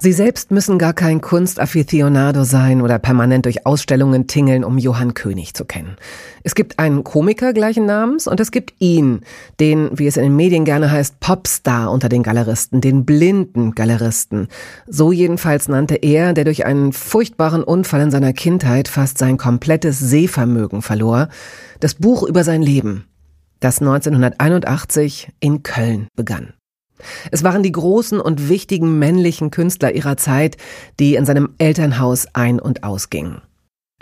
Sie selbst müssen gar kein Kunstaficionado sein oder permanent durch Ausstellungen tingeln, um Johann König zu kennen. Es gibt einen Komiker gleichen Namens und es gibt ihn, den, wie es in den Medien gerne heißt, Popstar unter den Galeristen, den blinden Galeristen. So jedenfalls nannte er, der durch einen furchtbaren Unfall in seiner Kindheit fast sein komplettes Sehvermögen verlor, das Buch über sein Leben, das 1981 in Köln begann. Es waren die großen und wichtigen männlichen Künstler ihrer Zeit, die in seinem Elternhaus ein- und ausgingen.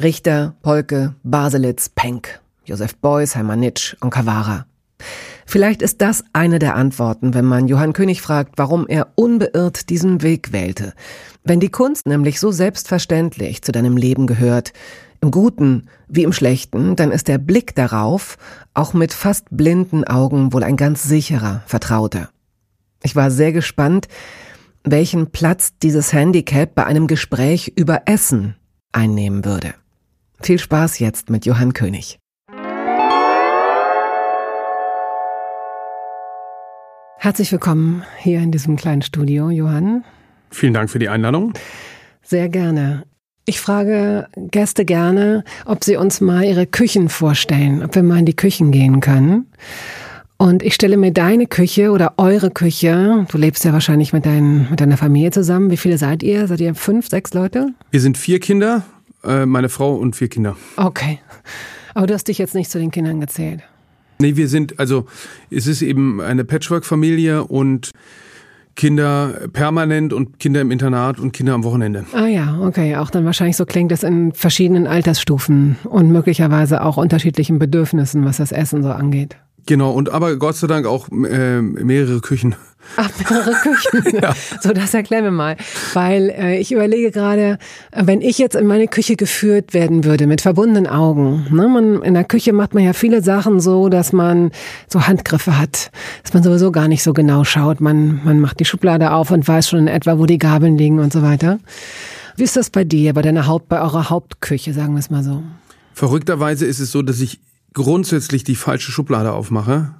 Richter, Polke, Baselitz, Penck, Josef Beuys, Heimanitsch und Kawara. Vielleicht ist das eine der Antworten, wenn man Johann König fragt, warum er unbeirrt diesen Weg wählte. Wenn die Kunst nämlich so selbstverständlich zu deinem Leben gehört, im Guten wie im Schlechten, dann ist der Blick darauf auch mit fast blinden Augen wohl ein ganz sicherer, vertrauter. Ich war sehr gespannt, welchen Platz dieses Handicap bei einem Gespräch über Essen einnehmen würde. Viel Spaß jetzt mit Johann König. Herzlich willkommen hier in diesem kleinen Studio, Johann. Vielen Dank für die Einladung. Sehr gerne. Ich frage Gäste gerne, ob sie uns mal ihre Küchen vorstellen, ob wir mal in die Küchen gehen können. Und ich stelle mir deine Küche oder eure Küche, du lebst ja wahrscheinlich mit, dein, mit deiner Familie zusammen. Wie viele seid ihr? Seid ihr fünf, sechs Leute? Wir sind vier Kinder, äh, meine Frau und vier Kinder. Okay. Aber du hast dich jetzt nicht zu den Kindern gezählt. Nee, wir sind, also es ist eben eine Patchwork-Familie und Kinder permanent und Kinder im Internat und Kinder am Wochenende. Ah ja, okay. Auch dann wahrscheinlich so klingt es in verschiedenen Altersstufen und möglicherweise auch unterschiedlichen Bedürfnissen, was das Essen so angeht. Genau, und aber Gott sei Dank auch äh, mehrere Küchen. Ach, mehrere Küchen. ja. So, das erklären wir mal. Weil äh, ich überlege gerade, wenn ich jetzt in meine Küche geführt werden würde mit verbundenen Augen. Ne? Man, in der Küche macht man ja viele Sachen so, dass man so Handgriffe hat, dass man sowieso gar nicht so genau schaut. Man, man macht die Schublade auf und weiß schon in etwa, wo die Gabeln liegen und so weiter. Wie ist das bei dir, bei deiner Haupt, bei eurer Hauptküche, sagen wir es mal so? Verrückterweise ist es so, dass ich grundsätzlich die falsche Schublade aufmache.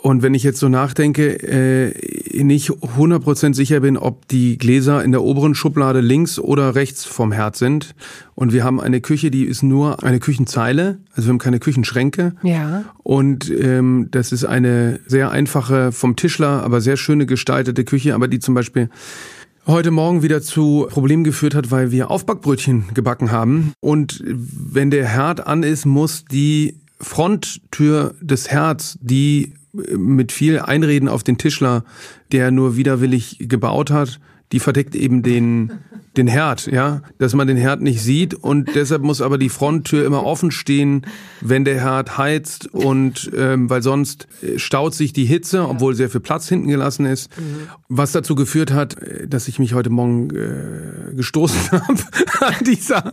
Und wenn ich jetzt so nachdenke, äh, nicht 100% sicher bin, ob die Gläser in der oberen Schublade links oder rechts vom Herd sind. Und wir haben eine Küche, die ist nur eine Küchenzeile, also wir haben keine Küchenschränke. Ja. Und ähm, das ist eine sehr einfache, vom Tischler, aber sehr schöne gestaltete Küche, aber die zum Beispiel heute Morgen wieder zu Problemen geführt hat, weil wir Aufbackbrötchen gebacken haben. Und wenn der Herd an ist, muss die Fronttür des Herz, die mit viel Einreden auf den Tischler, der nur widerwillig gebaut hat, die verdeckt eben den, den Herd, ja, dass man den Herd nicht sieht und deshalb muss aber die Fronttür immer offen stehen, wenn der Herd heizt und ähm, weil sonst äh, staut sich die Hitze, obwohl sehr viel Platz hinten gelassen ist, mhm. was dazu geführt hat, äh, dass ich mich heute Morgen äh, gestoßen habe an dieser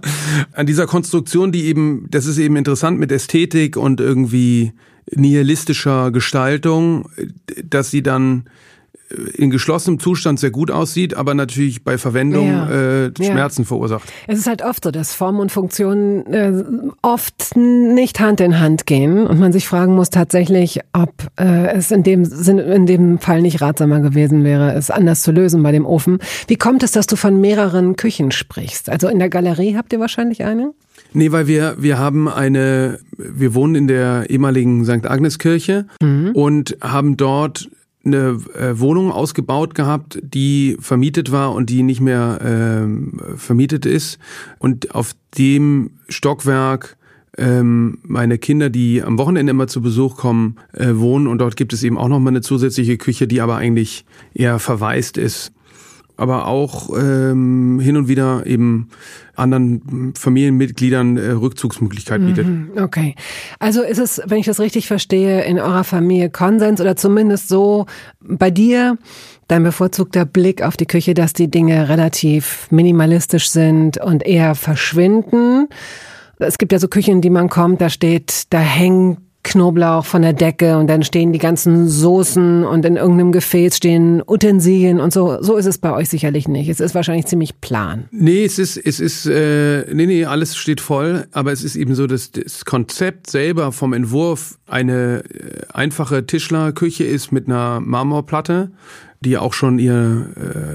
an dieser Konstruktion, die eben, das ist eben interessant mit Ästhetik und irgendwie nihilistischer Gestaltung, dass sie dann in geschlossenem Zustand sehr gut aussieht, aber natürlich bei Verwendung ja. äh, Schmerzen ja. verursacht. Es ist halt oft so, dass Form und Funktion äh, oft nicht Hand in Hand gehen und man sich fragen muss tatsächlich, ob äh, es in dem Sinn, in dem Fall nicht ratsamer gewesen wäre, es anders zu lösen bei dem Ofen. Wie kommt es, dass du von mehreren Küchen sprichst? Also in der Galerie habt ihr wahrscheinlich eine? Nee, weil wir, wir haben eine, wir wohnen in der ehemaligen St. Agnes Kirche mhm. und haben dort eine äh, Wohnung ausgebaut gehabt, die vermietet war und die nicht mehr äh, vermietet ist. Und auf dem Stockwerk ähm, meine Kinder, die am Wochenende immer zu Besuch kommen, äh, wohnen. Und dort gibt es eben auch noch mal eine zusätzliche Küche, die aber eigentlich eher verwaist ist aber auch ähm, hin und wieder eben anderen Familienmitgliedern äh, Rückzugsmöglichkeit bietet. Mhm, okay. Also ist es, wenn ich das richtig verstehe, in eurer Familie Konsens oder zumindest so bei dir dein bevorzugter Blick auf die Küche, dass die Dinge relativ minimalistisch sind und eher verschwinden? Es gibt ja so Küchen, die man kommt, da steht, da hängt Knoblauch von der Decke und dann stehen die ganzen Soßen und in irgendeinem Gefäß stehen Utensilien und so. So ist es bei euch sicherlich nicht. Es ist wahrscheinlich ziemlich plan. Nee, es ist, es ist, äh, nee, nee, alles steht voll, aber es ist eben so, dass das Konzept selber vom Entwurf eine äh, einfache Tischlerküche ist mit einer Marmorplatte die auch schon ihr,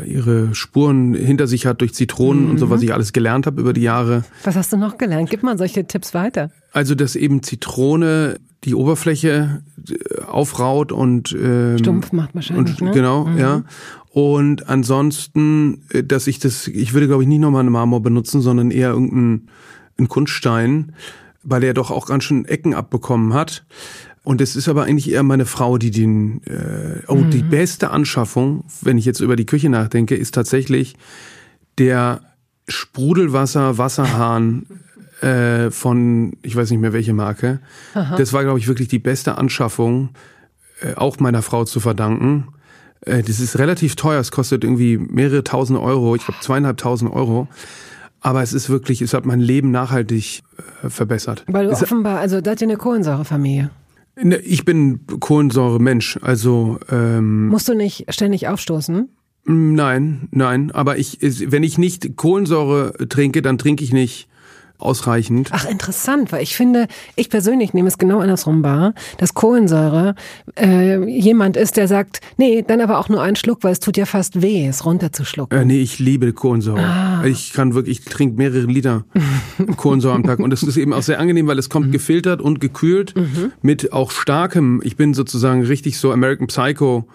äh, ihre Spuren hinter sich hat durch Zitronen mhm. und so, mhm. was ich alles gelernt habe über die Jahre. Was hast du noch gelernt? Gib mal solche Tipps weiter. Also, dass eben Zitrone die Oberfläche äh, aufraut und ähm, stumpf macht wahrscheinlich. Und, ne? Genau, mhm. ja. Und ansonsten, äh, dass ich das, ich würde glaube ich nicht nochmal eine Marmor benutzen, sondern eher irgendeinen einen Kunststein, weil er doch auch ganz schön Ecken abbekommen hat. Und es ist aber eigentlich eher meine Frau, die den. Äh, oh, mhm. die beste Anschaffung, wenn ich jetzt über die Küche nachdenke, ist tatsächlich der Sprudelwasser Wasserhahn äh, von, ich weiß nicht mehr welche Marke. Aha. Das war, glaube ich, wirklich die beste Anschaffung, äh, auch meiner Frau zu verdanken. Äh, das ist relativ teuer, es kostet irgendwie mehrere tausend Euro, ich glaube zweieinhalbtausend Euro. Aber es ist wirklich, es hat mein Leben nachhaltig äh, verbessert. Weil du es offenbar, also seid ihr eine Kohlensäurefamilie. Ne, ich bin Kohlensäure-Mensch, also ähm, musst du nicht ständig aufstoßen? Nein, nein. Aber ich, wenn ich nicht Kohlensäure trinke, dann trinke ich nicht ausreichend. Ach, interessant, weil ich finde, ich persönlich nehme es genau andersrum wahr, dass Kohlensäure äh, jemand ist, der sagt, nee, dann aber auch nur einen Schluck, weil es tut ja fast weh, es runterzuschlucken. Äh, nee, ich liebe Kohlensäure. Ah. Ich kann wirklich, ich trinke mehrere Liter Kohlensäure am Tag und das ist eben auch sehr angenehm, weil es kommt mhm. gefiltert und gekühlt mhm. mit auch starkem, ich bin sozusagen richtig so American Psycho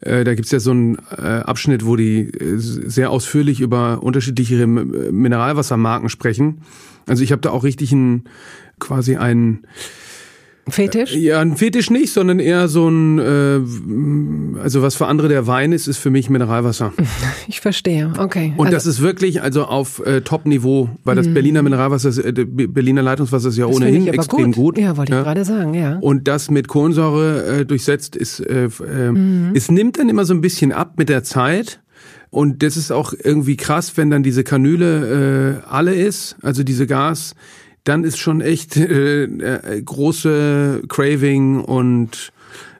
äh, da gibt's ja so einen äh, Abschnitt, wo die äh, sehr ausführlich über unterschiedliche Mineralwassermarken sprechen. Also ich habe da auch richtig ein quasi ein Fetisch? Äh, ja, ein Fetisch nicht, sondern eher so ein, äh, also was für andere der Wein ist, ist für mich Mineralwasser. Ich verstehe, okay. Und also, das ist wirklich also auf äh, Top-Niveau, weil das mhm. Berliner Mineralwasser, äh, Berliner Leitungswasser ist ja ohnehin extrem gut. gut. Ja, wollte ja. ich gerade sagen, ja. Und das mit Kohlensäure äh, durchsetzt ist, äh, äh, mhm. es nimmt dann immer so ein bisschen ab mit der Zeit. Und das ist auch irgendwie krass, wenn dann diese Kanüle äh, alle ist, also diese Gas, dann ist schon echt äh, äh, große Craving und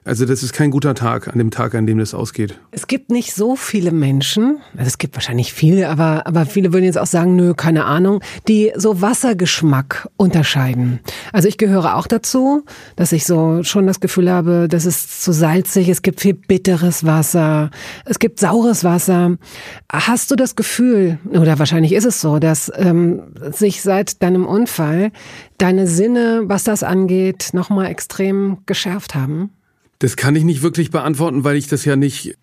also das ist kein guter Tag an dem Tag, an dem das ausgeht. Es gibt nicht so viele Menschen, also es gibt wahrscheinlich viele, aber, aber viele würden jetzt auch sagen, nö, keine Ahnung, die so Wassergeschmack unterscheiden. Also ich gehöre auch dazu, dass ich so schon das Gefühl habe, das ist zu salzig, es gibt viel bitteres Wasser, es gibt saures Wasser. Hast du das Gefühl, oder wahrscheinlich ist es so, dass ähm, sich seit deinem Unfall deine Sinne, was das angeht, nochmal extrem geschärft haben? Das kann ich nicht wirklich beantworten, weil ich das ja nicht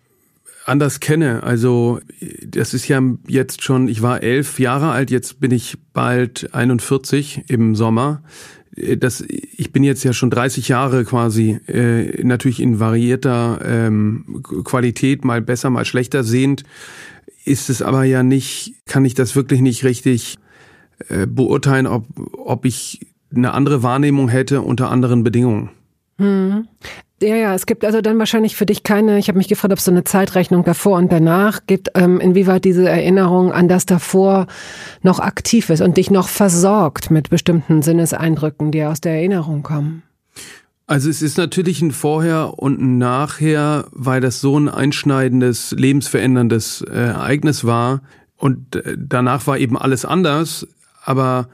anders kenne. Also das ist ja jetzt schon, ich war elf Jahre alt, jetzt bin ich bald 41 im Sommer. Das, ich bin jetzt ja schon 30 Jahre quasi äh, natürlich in variierter ähm, Qualität, mal besser, mal schlechter sehend. Ist es aber ja nicht, kann ich das wirklich nicht richtig äh, beurteilen, ob, ob ich eine andere Wahrnehmung hätte unter anderen Bedingungen. Hm. Ja, ja, es gibt also dann wahrscheinlich für dich keine, ich habe mich gefragt, ob es so eine Zeitrechnung davor und danach gibt, ähm, inwieweit diese Erinnerung an das davor noch aktiv ist und dich noch versorgt mit bestimmten Sinneseindrücken, die aus der Erinnerung kommen. Also es ist natürlich ein Vorher und ein Nachher, weil das so ein einschneidendes, lebensveränderndes äh, Ereignis war. Und äh, danach war eben alles anders. Aber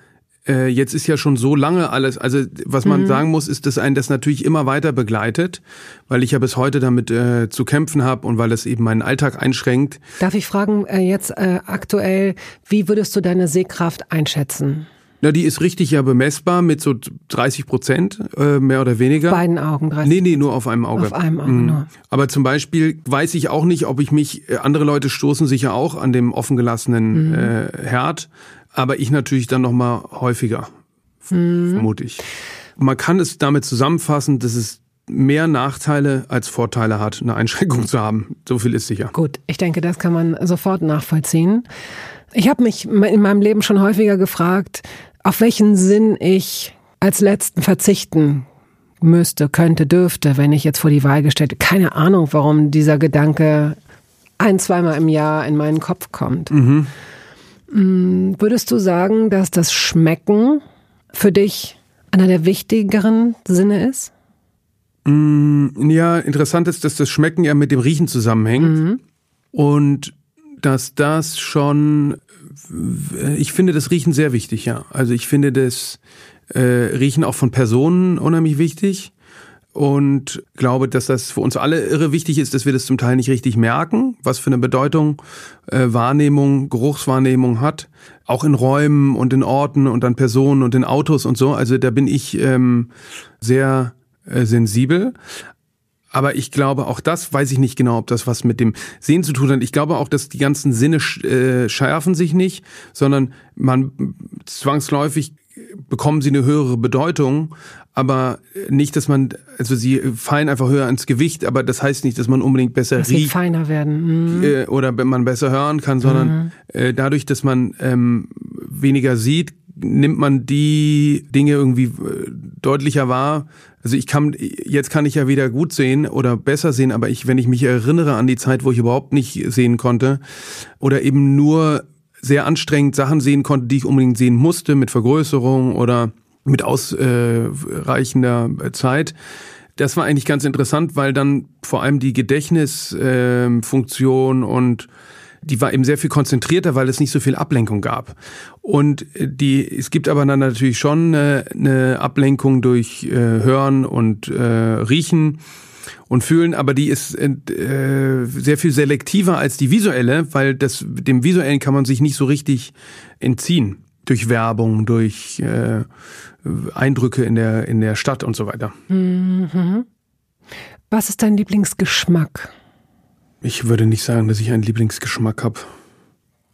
äh, jetzt ist ja schon so lange alles, also was man mhm. sagen muss, ist, dass einen das natürlich immer weiter begleitet, weil ich ja bis heute damit äh, zu kämpfen habe und weil es eben meinen Alltag einschränkt. Darf ich fragen, äh, jetzt äh, aktuell, wie würdest du deine Sehkraft einschätzen? Na, die ist richtig ja bemessbar mit so 30 Prozent, äh, mehr oder weniger. Beiden Augen 30 Nee, nee, nur auf einem Auge. Auf einem Auge mhm. nur. Aber zum Beispiel weiß ich auch nicht, ob ich mich, äh, andere Leute stoßen sich ja auch an dem offengelassenen mhm. äh, Herd aber ich natürlich dann noch mal häufiger, mhm. vermute ich. Man kann es damit zusammenfassen, dass es mehr Nachteile als Vorteile hat, eine Einschränkung zu haben. So viel ist sicher. Gut, ich denke, das kann man sofort nachvollziehen. Ich habe mich in meinem Leben schon häufiger gefragt, auf welchen Sinn ich als letzten verzichten müsste, könnte, dürfte, wenn ich jetzt vor die Wahl gestellt. Keine Ahnung, warum dieser Gedanke ein, zweimal im Jahr in meinen Kopf kommt. Mhm. Mm, würdest du sagen, dass das Schmecken für dich einer der wichtigeren Sinne ist? Mm, ja, interessant ist, dass das Schmecken ja mit dem Riechen zusammenhängt. Mhm. Und dass das schon, ich finde das Riechen sehr wichtig, ja. Also ich finde das äh, Riechen auch von Personen unheimlich wichtig und glaube, dass das für uns alle irre wichtig ist, dass wir das zum Teil nicht richtig merken, was für eine Bedeutung äh, Wahrnehmung, Geruchswahrnehmung hat, auch in Räumen und in Orten und an Personen und in Autos und so. Also da bin ich ähm, sehr äh, sensibel. Aber ich glaube, auch das weiß ich nicht genau, ob das was mit dem Sehen zu tun hat. Ich glaube auch, dass die ganzen Sinne äh, schärfen sich nicht, sondern man zwangsläufig bekommen sie eine höhere Bedeutung, aber nicht, dass man, also sie fallen einfach höher ins Gewicht, aber das heißt nicht, dass man unbedingt besser dass riecht. Sie feiner werden. Mhm. Äh, oder man besser hören kann, sondern mhm. äh, dadurch, dass man ähm, weniger sieht, nimmt man die Dinge irgendwie äh, deutlicher wahr. Also ich kann, jetzt kann ich ja wieder gut sehen oder besser sehen, aber ich, wenn ich mich erinnere an die Zeit, wo ich überhaupt nicht sehen konnte oder eben nur sehr anstrengend Sachen sehen konnte, die ich unbedingt sehen musste, mit Vergrößerung oder mit ausreichender äh, Zeit. Das war eigentlich ganz interessant, weil dann vor allem die Gedächtnisfunktion äh, und die war eben sehr viel konzentrierter, weil es nicht so viel Ablenkung gab. Und äh, die, es gibt aber dann natürlich schon eine, eine Ablenkung durch äh, Hören und äh, Riechen und Fühlen, aber die ist äh, sehr viel selektiver als die visuelle, weil das dem visuellen kann man sich nicht so richtig entziehen durch Werbung, durch äh, Eindrücke in der in der Stadt und so weiter. Mhm. Was ist dein Lieblingsgeschmack? Ich würde nicht sagen, dass ich einen Lieblingsgeschmack habe.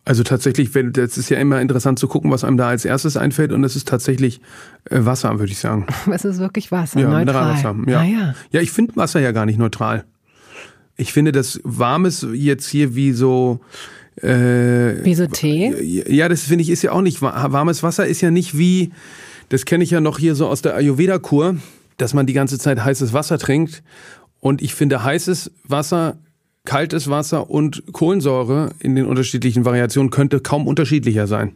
Also tatsächlich, wenn, das ist ja immer interessant zu gucken, was einem da als erstes einfällt und es ist tatsächlich äh, Wasser, würde ich sagen. Es ist wirklich Wasser, ja, neutral. Mineralwasser. Ja. Ah, ja. ja, ich finde Wasser ja gar nicht neutral. Ich finde das Warmes jetzt hier wie so äh, wie so Tee? Ja, das finde ich ist ja auch nicht warmes Wasser ist ja nicht wie das kenne ich ja noch hier so aus der Ayurveda Kur, dass man die ganze Zeit heißes Wasser trinkt und ich finde heißes Wasser kaltes Wasser und Kohlensäure in den unterschiedlichen Variationen könnte kaum unterschiedlicher sein.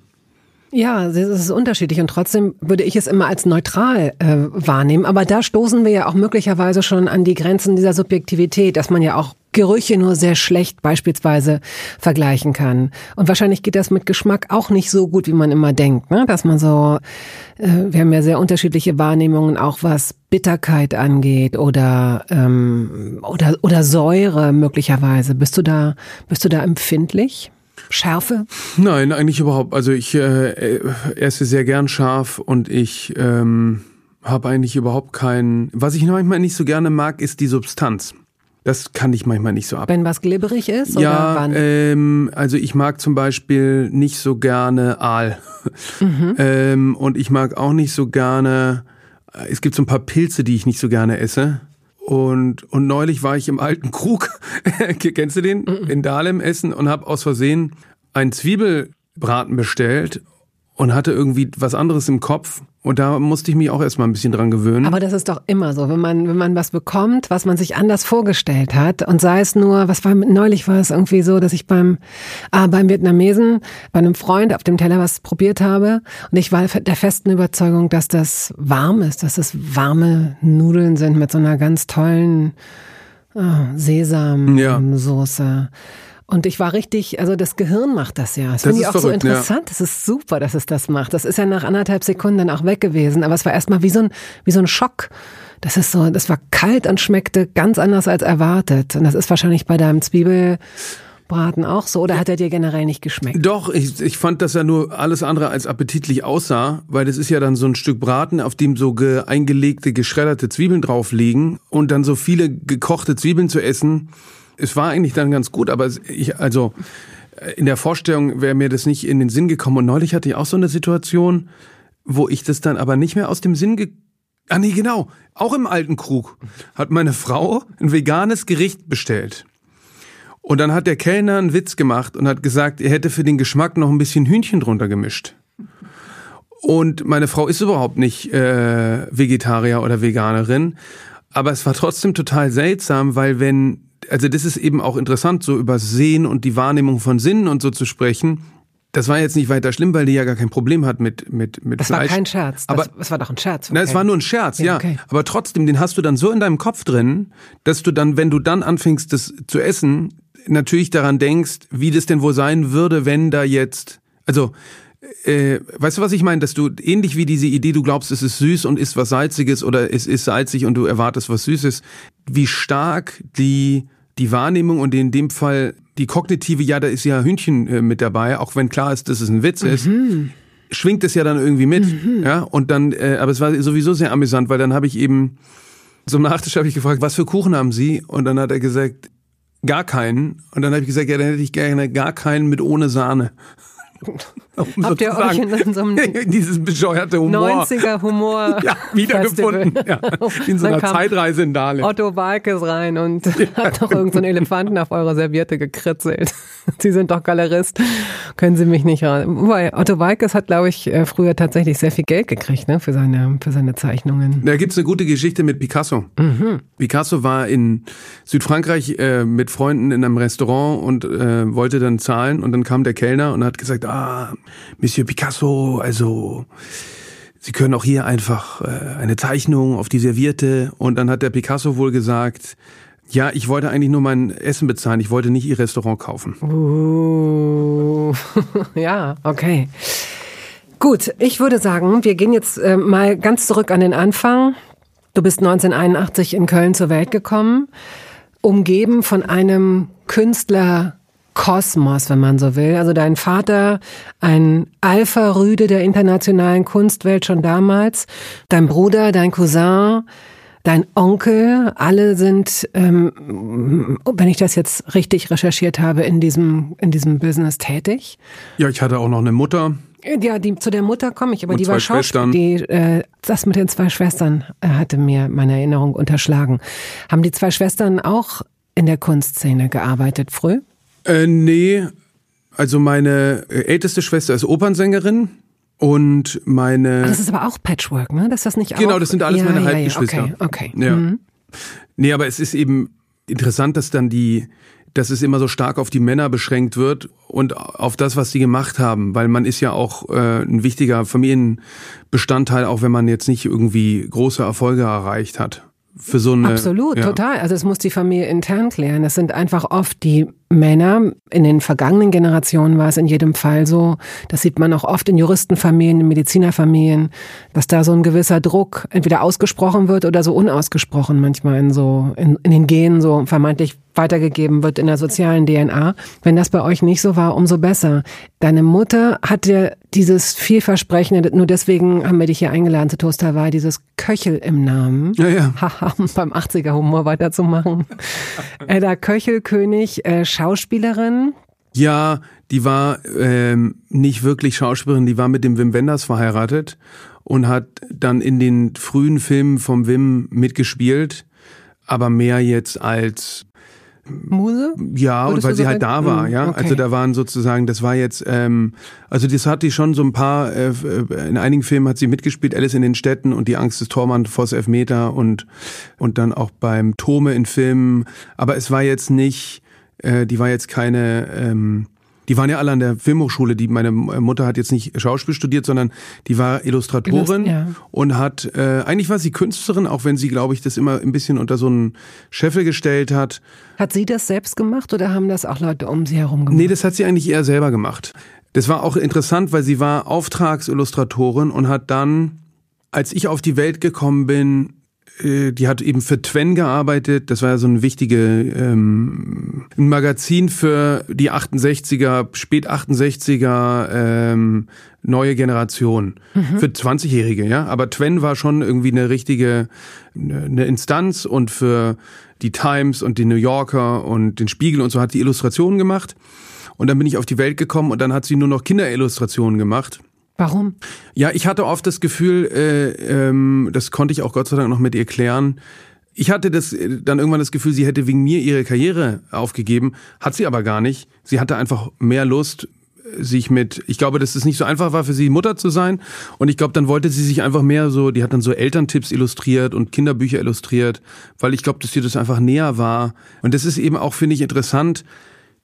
Ja, es ist unterschiedlich und trotzdem würde ich es immer als neutral äh, wahrnehmen. Aber da stoßen wir ja auch möglicherweise schon an die Grenzen dieser Subjektivität, dass man ja auch Gerüche nur sehr schlecht beispielsweise vergleichen kann. Und wahrscheinlich geht das mit Geschmack auch nicht so gut, wie man immer denkt, ne? dass man so, äh, wir haben ja sehr unterschiedliche Wahrnehmungen, auch was Bitterkeit angeht oder ähm, oder oder Säure möglicherweise. Bist du da, bist du da empfindlich? Schärfe? Nein, eigentlich überhaupt. Also ich äh, esse sehr gern scharf und ich ähm, habe eigentlich überhaupt keinen. Was ich manchmal nicht so gerne mag, ist die Substanz. Das kann ich manchmal nicht so ab. Wenn was glibberig ist? Ja, wann? Ähm, also ich mag zum Beispiel nicht so gerne Aal. Mhm. ähm, und ich mag auch nicht so gerne. Es gibt so ein paar Pilze, die ich nicht so gerne esse. Und, und neulich war ich im alten Krug, kennst du den? Mhm. In Dahlem essen und habe aus Versehen einen Zwiebelbraten bestellt und hatte irgendwie was anderes im Kopf. Und da musste ich mich auch erstmal ein bisschen dran gewöhnen. Aber das ist doch immer so, wenn man, wenn man was bekommt, was man sich anders vorgestellt hat und sei es nur, was war, neulich war es irgendwie so, dass ich beim, ah, beim Vietnamesen, bei einem Freund auf dem Teller was probiert habe und ich war der festen Überzeugung, dass das warm ist, dass das warme Nudeln sind mit so einer ganz tollen oh, Sesamsoße. Ja. Und ich war richtig, also das Gehirn macht das ja. Das, das finde ich auch verrückt, so interessant. Ja. Das ist super, dass es das macht. Das ist ja nach anderthalb Sekunden dann auch weg gewesen. Aber es war erstmal wie so ein, wie so ein Schock. Das ist so, das war kalt und schmeckte ganz anders als erwartet. Und das ist wahrscheinlich bei deinem Zwiebelbraten auch so oder hat er dir generell nicht geschmeckt? Doch, ich, ich fand, dass er nur alles andere als appetitlich aussah, weil das ist ja dann so ein Stück Braten, auf dem so ge eingelegte, geschredderte Zwiebeln drauf liegen und dann so viele gekochte Zwiebeln zu essen es war eigentlich dann ganz gut, aber ich, also äh, in der Vorstellung wäre mir das nicht in den Sinn gekommen. Und neulich hatte ich auch so eine Situation, wo ich das dann aber nicht mehr aus dem Sinn ge Ah nee, genau. Auch im alten Krug hat meine Frau ein veganes Gericht bestellt. Und dann hat der Kellner einen Witz gemacht und hat gesagt, er hätte für den Geschmack noch ein bisschen Hühnchen drunter gemischt. Und meine Frau ist überhaupt nicht äh, Vegetarier oder Veganerin. Aber es war trotzdem total seltsam, weil wenn also das ist eben auch interessant, so über Sehen und die Wahrnehmung von Sinnen und so zu sprechen. das war jetzt nicht weiter schlimm, weil die ja gar kein Problem hat mit mit mit Das Fleisch. war kein Scherz. Das, aber es war doch ein Scherz. na, es okay. war nur ein Scherz, Ja, ja. okay. Aber trotzdem, den hast du dann so in deinem Kopf drin, dass du dann, wenn du dann anfängst, das zu essen, natürlich daran denkst, wie das denn wohl sein würde, wenn da jetzt, also äh, weißt du, was ich meine? Dass du ähnlich wie diese Idee, du glaubst, es ist süß und ist was Salziges oder es ist salzig und du erwartest was Süßes, wie stark die die Wahrnehmung und in dem Fall die kognitive, ja, da ist ja Hühnchen äh, mit dabei, auch wenn klar ist, dass es ein Witz ist, schwingt es ja dann irgendwie mit, ja, und dann, äh, aber es war sowieso sehr amüsant, weil dann habe ich eben zum Nachtisch habe ich gefragt, was für Kuchen haben Sie? Und dann hat er gesagt, gar keinen. Und dann habe ich gesagt, ja, dann hätte ich gerne gar keinen mit ohne Sahne. Um Habt ihr euch in so einem dieses bescheuerte Humor 90er Humor ja, wiedergefunden. Ja, wie in so einer Zeitreise in Dahlem. Otto Walkes rein und hat doch irgendeinen Elefanten auf eure Serviette gekritzelt. Sie sind doch Galerist. Können Sie mich nicht ran. Wobei, Otto Walkes hat, glaube ich, äh, früher tatsächlich sehr viel Geld gekriegt, ne, für seine, für seine Zeichnungen. Da gibt's eine gute Geschichte mit Picasso. Picasso war in Südfrankreich äh, mit Freunden in einem Restaurant und äh, wollte dann zahlen und dann kam der Kellner und hat gesagt, ah, Monsieur Picasso, also Sie können auch hier einfach äh, eine Zeichnung auf die Serviette und dann hat der Picasso wohl gesagt, ja, ich wollte eigentlich nur mein Essen bezahlen, ich wollte nicht Ihr Restaurant kaufen. Uh, ja, okay. Gut, ich würde sagen, wir gehen jetzt äh, mal ganz zurück an den Anfang. Du bist 1981 in Köln zur Welt gekommen, umgeben von einem Künstlerkosmos, wenn man so will. Also dein Vater, ein Alpha-Rüde der internationalen Kunstwelt schon damals, dein Bruder, dein Cousin, dein Onkel, alle sind, ähm, wenn ich das jetzt richtig recherchiert habe, in diesem, in diesem Business tätig. Ja, ich hatte auch noch eine Mutter, Ja, die, zu der Mutter komme ich, aber die war Schauspielerin. Die, äh, das mit den zwei Schwestern äh, hatte mir meine Erinnerung unterschlagen. Haben die zwei Schwestern auch in der Kunstszene gearbeitet früh? Äh, nee, also meine äh, älteste Schwester ist Opernsängerin und meine Das ist aber auch Patchwork, ne? Das ist das nicht auch? Genau, das sind alles ja, meine ja, ja, Halbgeschwister. Okay, okay. Ja. Mhm. Nee, aber es ist eben interessant, dass dann die, dass es immer so stark auf die Männer beschränkt wird und auf das, was sie gemacht haben, weil man ist ja auch äh, ein wichtiger Familienbestandteil, auch wenn man jetzt nicht irgendwie große Erfolge erreicht hat. Für so eine, Absolut, ja. total. Also es muss die Familie intern klären. Das sind einfach oft die Männer. In den vergangenen Generationen war es in jedem Fall so. Das sieht man auch oft in Juristenfamilien, in Medizinerfamilien, dass da so ein gewisser Druck entweder ausgesprochen wird oder so unausgesprochen manchmal in so in, in den Genen so vermeintlich weitergegeben wird in der sozialen DNA. Wenn das bei euch nicht so war, umso besser. Deine Mutter hat dir dieses vielversprechende, nur deswegen haben wir dich hier eingeladen zu Toast Hawaii, dieses Köchel im Namen. Ja, ja. Haha, um beim 80er-Humor weiterzumachen. Edda Köchel, König, äh, Schauspielerin. Ja, die war ähm, nicht wirklich Schauspielerin, die war mit dem Wim Wenders verheiratet und hat dann in den frühen Filmen vom Wim mitgespielt, aber mehr jetzt als Muse? ja, und weil sie so halt da war, Mm, ja. okay. Also da waren sozusagen, das war jetzt, ähm, also das hat die schon so ein paar, äh, in einigen Filmen hat sie mitgespielt, Alice in den Städten und die Angst des Tormann, Voss Elfmeter und, und dann auch beim Tome in Filmen. Aber es war jetzt nicht, äh, die war jetzt keine, ähm, die waren ja alle an der Filmhochschule. Die meine Mutter hat jetzt nicht Schauspiel studiert, sondern die war Illustratorin Illust- ja. und hat äh, eigentlich war sie Künstlerin, auch wenn sie, glaube ich, das immer ein bisschen unter so einen Scheffel gestellt hat. Hat sie das selbst gemacht oder haben das auch Leute um sie herum gemacht? Nee, das hat sie eigentlich eher selber gemacht. Das war auch interessant, weil sie war Auftragsillustratorin und hat dann, als ich auf die Welt gekommen bin, die hat eben für Twen gearbeitet. Das war ja so ein wichtige ähm, ein Magazin für die 68er, spät 68er ähm, neue Generation für 20-Jährige, ja. Aber Twen war schon irgendwie eine richtige eine Instanz und für die Times und die New Yorker und den Spiegel und so hat die Illustrationen gemacht. Und dann bin ich auf die Welt gekommen und dann hat sie nur noch Kinderillustrationen gemacht. Warum? Ja, ich hatte oft das Gefühl, äh, ähm, das konnte ich auch Gott sei Dank noch mit ihr klären. Ich hatte das äh, dann irgendwann das Gefühl, sie hätte wegen mir ihre Karriere aufgegeben, hat sie aber gar nicht. Sie hatte einfach mehr Lust, sich mit, ich glaube, dass es nicht so einfach war für sie Mutter zu sein und ich glaube, dann wollte sie sich einfach mehr so, die hat dann so Elterntipps illustriert und Kinderbücher illustriert, weil ich glaube, dass ihr das einfach näher war und das ist eben auch finde ich interessant,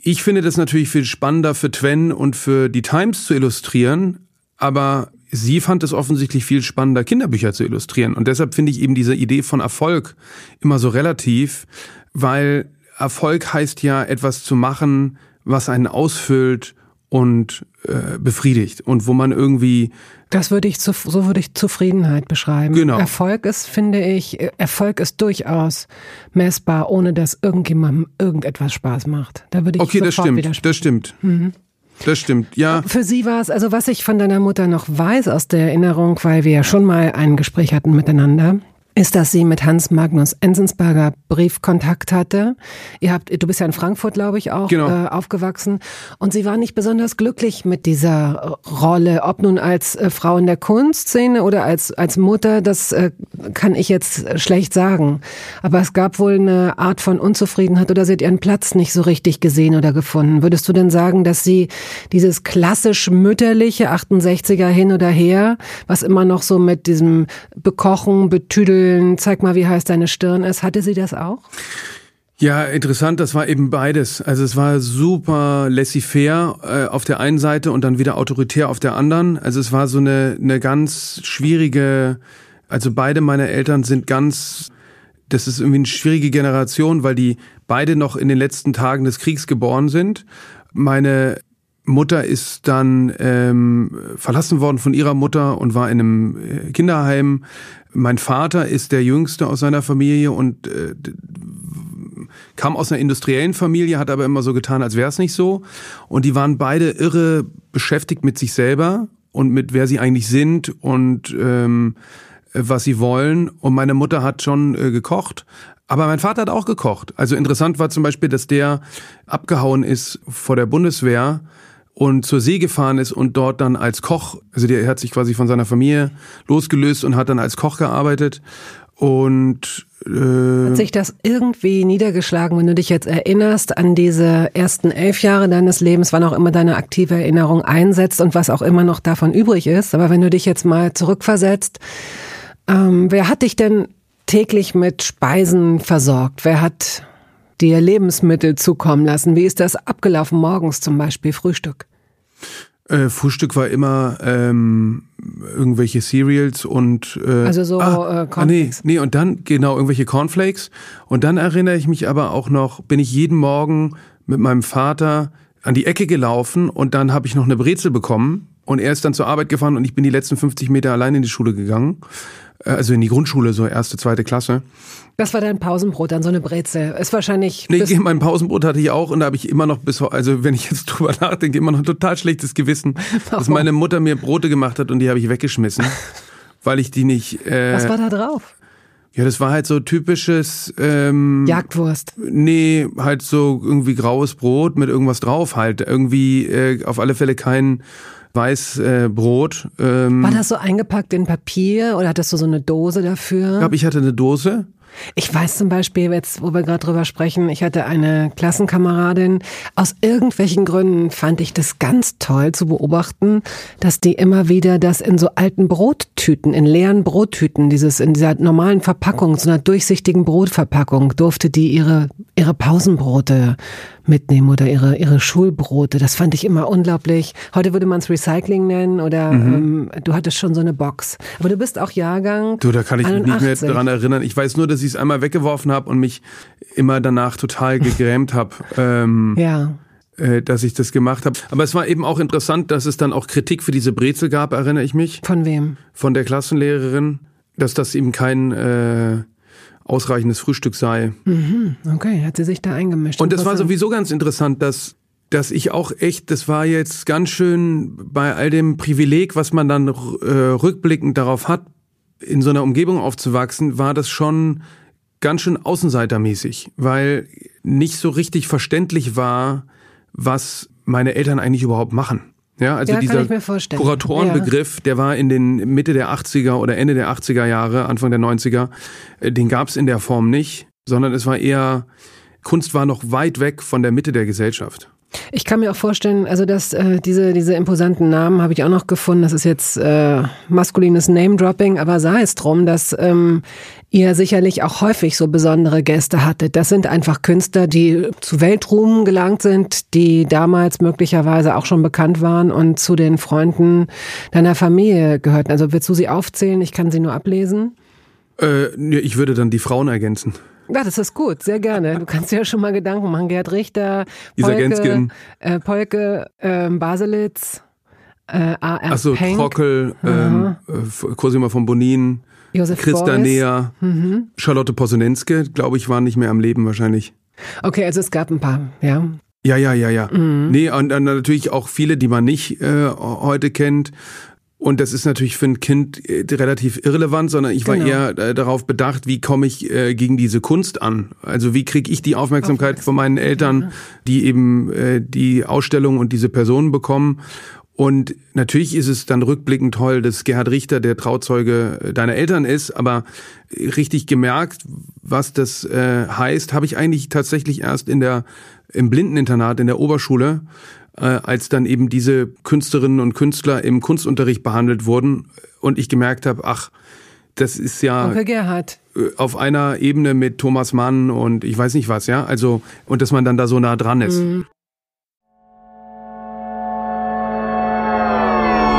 Ich finde das natürlich viel spannender für Twen und für die Times zu illustrieren, aber sie fand es offensichtlich viel spannender, Kinderbücher zu illustrieren. Und deshalb finde ich eben diese Idee von Erfolg immer so relativ, weil Erfolg heißt ja etwas zu machen, was einen ausfüllt und äh, befriedigt und wo man irgendwie das würde ich zu, so würde ich Zufriedenheit beschreiben. Genau. Erfolg ist, finde ich, Erfolg ist durchaus messbar, ohne dass irgendjemandem irgendetwas Spaß macht. Da würde ich Okay, das stimmt. Das stimmt. Mhm. Das stimmt, ja. Für sie war es, also was ich von deiner Mutter noch weiß aus der Erinnerung, weil wir ja schon mal ein Gespräch hatten miteinander, ist, dass sie mit Hans Magnus Enzensberger Briefkontakt hatte. Ihr habt, du bist ja in Frankfurt, glaube ich, auch genau. äh, aufgewachsen. Und sie war nicht besonders glücklich mit dieser Rolle, ob nun als äh, Frau in der Kunstszene oder als, als Mutter, das äh, kann ich jetzt schlecht sagen. Aber es gab wohl eine Art von Unzufriedenheit oder sie hat ihren Platz nicht so richtig gesehen oder gefunden. Würdest du denn sagen, dass sie dieses klassisch mütterliche 68er hin oder her, was immer noch so mit diesem Bekochen, Betüdeln, fühlen, zeig mal, wie heiß deine Stirn ist. Hatte sie das auch? Ja, interessant, das war eben beides. Also es war super laissez-faire äh, auf der einen Seite und dann wieder autoritär auf der anderen. Also es war so eine, eine ganz schwierige, also beide meiner Eltern sind ganz, das ist irgendwie eine schwierige Generation, weil die beide noch in den letzten Tagen des Kriegs geboren sind. Meine Mutter ist dann ähm, verlassen worden von ihrer Mutter und war in einem äh, Kinderheim. Mein Vater ist der Jüngste aus seiner Familie und äh, kam aus einer industriellen Familie, hat aber immer so getan, als wäre es nicht so. Und die waren beide irre beschäftigt mit sich selber und mit wer sie eigentlich sind und ähm, was sie wollen. Und meine Mutter hat schon äh, gekocht, aber mein Vater hat auch gekocht. Also interessant war zum Beispiel, dass der abgehauen ist vor der Bundeswehr und zur See gefahren ist und dort dann als Koch, also der hat sich quasi von seiner Familie losgelöst und hat dann als Koch gearbeitet und äh, hat sich das irgendwie niedergeschlagen, wenn du dich jetzt erinnerst an diese ersten elf Jahre deines Lebens, wann auch immer deine aktive Erinnerung einsetzt und was auch immer noch davon übrig ist. Aber wenn du dich jetzt mal zurückversetzt, ähm, wer hat dich denn täglich mit Speisen versorgt? Wer hat dir Lebensmittel zukommen lassen? Wie ist das abgelaufen morgens zum Beispiel, Frühstück? Äh, Frühstück war immer ähm, irgendwelche Cereals und äh, also so ah, äh, Cornflakes. Ah, nee, nee, und dann genau irgendwelche Cornflakes. Und dann erinnere ich mich aber auch noch, bin ich jeden Morgen mit meinem Vater an die Ecke gelaufen und dann habe ich noch eine Brezel bekommen und er ist dann zur Arbeit gefahren und ich bin die letzten 50 Meter allein in die Schule gegangen. Äh, also in die Grundschule, so erste, zweite Klasse. Das war dein Pausenbrot, dann so eine Brezel. Ist wahrscheinlich. Nee, mein Pausenbrot hatte ich auch und da habe ich immer noch bis, also wenn ich jetzt drüber nachdenke, immer noch ein total schlechtes Gewissen, Warum? dass meine Mutter mir Brote gemacht hat und die habe ich weggeschmissen, weil ich die nicht. Äh, Was war da drauf? Ja, das war halt so typisches ähm, Jagdwurst. Nee, halt so irgendwie graues Brot mit irgendwas drauf halt. Irgendwie äh, auf alle Fälle kein Weißbrot. Äh, ähm, war das so eingepackt in Papier oder hattest du so eine Dose dafür? Ich glaube, ich hatte eine Dose. Ich weiß zum Beispiel, jetzt, wo wir gerade drüber sprechen, ich hatte eine Klassenkameradin. Aus irgendwelchen Gründen fand ich das ganz toll zu beobachten, dass die immer wieder das in so alten Brottüten, in leeren Brottüten, dieses in dieser normalen Verpackung, so einer durchsichtigen Brotverpackung, durfte die ihre ihre Pausenbrote mitnehmen oder ihre, ihre Schulbrote. Das fand ich immer unglaublich. Heute würde man es Recycling nennen oder mhm. ähm, du hattest schon so eine Box. Aber du bist auch Jahrgang. Du, da kann ich 81. mich nicht mehr dran erinnern. Ich weiß nur, dass ich es einmal weggeworfen habe und mich immer danach total gegrämt habe. Ähm, ja äh, dass ich das gemacht habe. Aber es war eben auch interessant, dass es dann auch Kritik für diese Brezel gab, erinnere ich mich. Von wem? Von der Klassenlehrerin, dass das eben kein äh, ausreichendes Frühstück sei. Mhm, okay, hat sie sich da eingemischt. Und das war sowieso ganz interessant, dass dass ich auch echt, das war jetzt ganz schön bei all dem Privileg, was man dann äh, rückblickend darauf hat, in so einer Umgebung aufzuwachsen, war das schon ganz schön außenseitermäßig, weil nicht so richtig verständlich war, was meine Eltern eigentlich überhaupt machen. Ja, also ja, dieser Kuratorenbegriff, ja. der war in den Mitte der 80er oder Ende der 80er Jahre, Anfang der 90er, äh, den gab es in der Form nicht, sondern es war eher, Kunst war noch weit weg von der Mitte der Gesellschaft. Ich kann mir auch vorstellen, also dass äh, diese diese imposanten Namen habe ich auch noch gefunden. Das ist jetzt äh, maskulines Name-Dropping, aber sei es drum, dass ähm, ihr sicherlich auch häufig so besondere Gäste hattet. Das sind einfach Künstler, die zu Weltruhm gelangt sind, die damals möglicherweise auch schon bekannt waren und zu den Freunden deiner Familie gehörten. Also willst du sie aufzählen? Ich kann sie nur ablesen. Äh, ich würde dann die Frauen ergänzen. Ja, das ist gut, sehr gerne. Du kannst dir ja schon mal Gedanken machen. Gerd Richter, Polke, äh, Polke äh, Baselitz, äh, A.R. Achso, Trockel, ähm, äh, Cosima von Bonin, Josef Christa Beuys. Näher, mhm. Charlotte Posonenske, glaube ich, waren nicht mehr am Leben wahrscheinlich. Okay, also es gab ein paar, ja. Ja, ja, ja, ja. Mhm. Nee, und dann natürlich auch viele, die man nicht äh, heute kennt. Und das ist natürlich für ein Kind äh, relativ irrelevant, sondern ich war genau. eher äh, darauf bedacht, wie komme ich äh, gegen diese Kunst an? Also wie kriege ich die Aufmerksamkeit Aufmerksam. von meinen Eltern, die eben äh, die Ausstellung und diese Personen bekommen. Und natürlich ist es dann rückblickend toll, dass Gerhard Richter der Trauzeuge deiner Eltern ist, aber richtig gemerkt, was das äh, heißt, habe ich eigentlich tatsächlich erst in der im Blindeninternat in der Oberschule, äh, als dann eben diese Künstlerinnen und Künstler im Kunstunterricht behandelt wurden und ich gemerkt habe, ach, das ist ja. Äh, auf einer Ebene mit Thomas Mann und ich weiß nicht was, ja. Also und dass man dann da so nah dran ist. Mhm.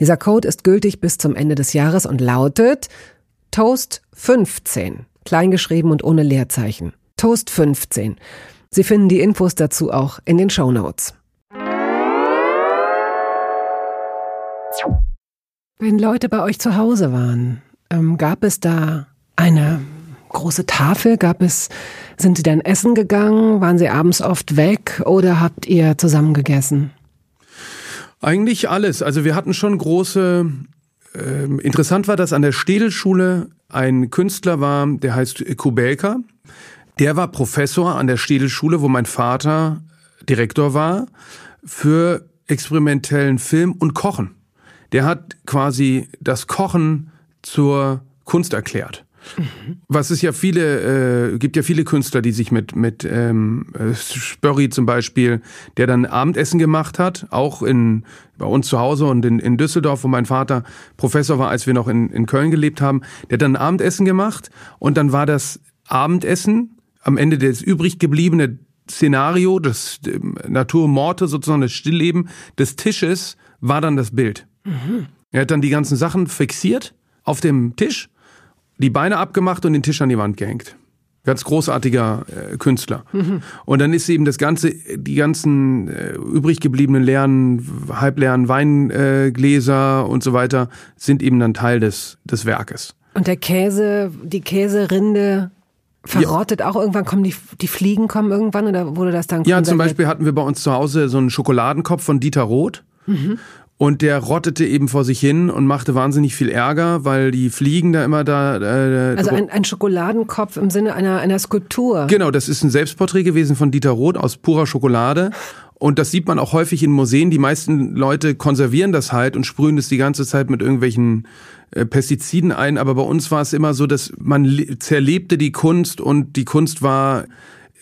Dieser Code ist gültig bis zum Ende des Jahres und lautet Toast 15, kleingeschrieben und ohne Leerzeichen. Toast 15. Sie finden die Infos dazu auch in den Show Notes. Wenn Leute bei euch zu Hause waren, ähm, gab es da eine große Tafel? Gab es, sind Sie dann essen gegangen? Waren Sie abends oft weg oder habt ihr zusammen gegessen? Eigentlich alles. Also wir hatten schon große. Äh, interessant war, dass an der Städelschule ein Künstler war, der heißt Kubelka. Der war Professor an der Städelschule, wo mein Vater Direktor war, für experimentellen Film und Kochen. Der hat quasi das Kochen zur Kunst erklärt. Mhm. Was es ja viele, äh, gibt ja viele Künstler, die sich mit, mit ähm, äh, Spörri zum Beispiel, der dann Abendessen gemacht hat, auch in, bei uns zu Hause und in, in Düsseldorf, wo mein Vater Professor war, als wir noch in, in Köln gelebt haben, der hat dann Abendessen gemacht und dann war das Abendessen am Ende das übrig gebliebene Szenario, das Naturmorte sozusagen, das Stillleben des Tisches war dann das Bild. Mhm. Er hat dann die ganzen Sachen fixiert auf dem Tisch die Beine abgemacht und den Tisch an die Wand gehängt. Ganz großartiger äh, Künstler. Mhm. Und dann ist eben das ganze, die ganzen äh, übrig gebliebenen leeren, halbleeren Weingläser und so weiter sind eben dann Teil des, des Werkes. Und der Käse, die Käserinde verrottet ja. auch irgendwann, kommen die, die Fliegen kommen irgendwann oder wurde das dann Ja, zum Beispiel hatten wir bei uns zu Hause so einen Schokoladenkopf von Dieter Roth. Mhm. Und der rottete eben vor sich hin und machte wahnsinnig viel Ärger, weil die Fliegen da immer da. Äh, also ein, ein Schokoladenkopf im Sinne einer, einer Skulptur. Genau, das ist ein Selbstporträt gewesen von Dieter Roth aus purer Schokolade. Und das sieht man auch häufig in Museen. Die meisten Leute konservieren das halt und sprühen es die ganze Zeit mit irgendwelchen äh, Pestiziden ein. Aber bei uns war es immer so, dass man zerlebte die Kunst und die Kunst war,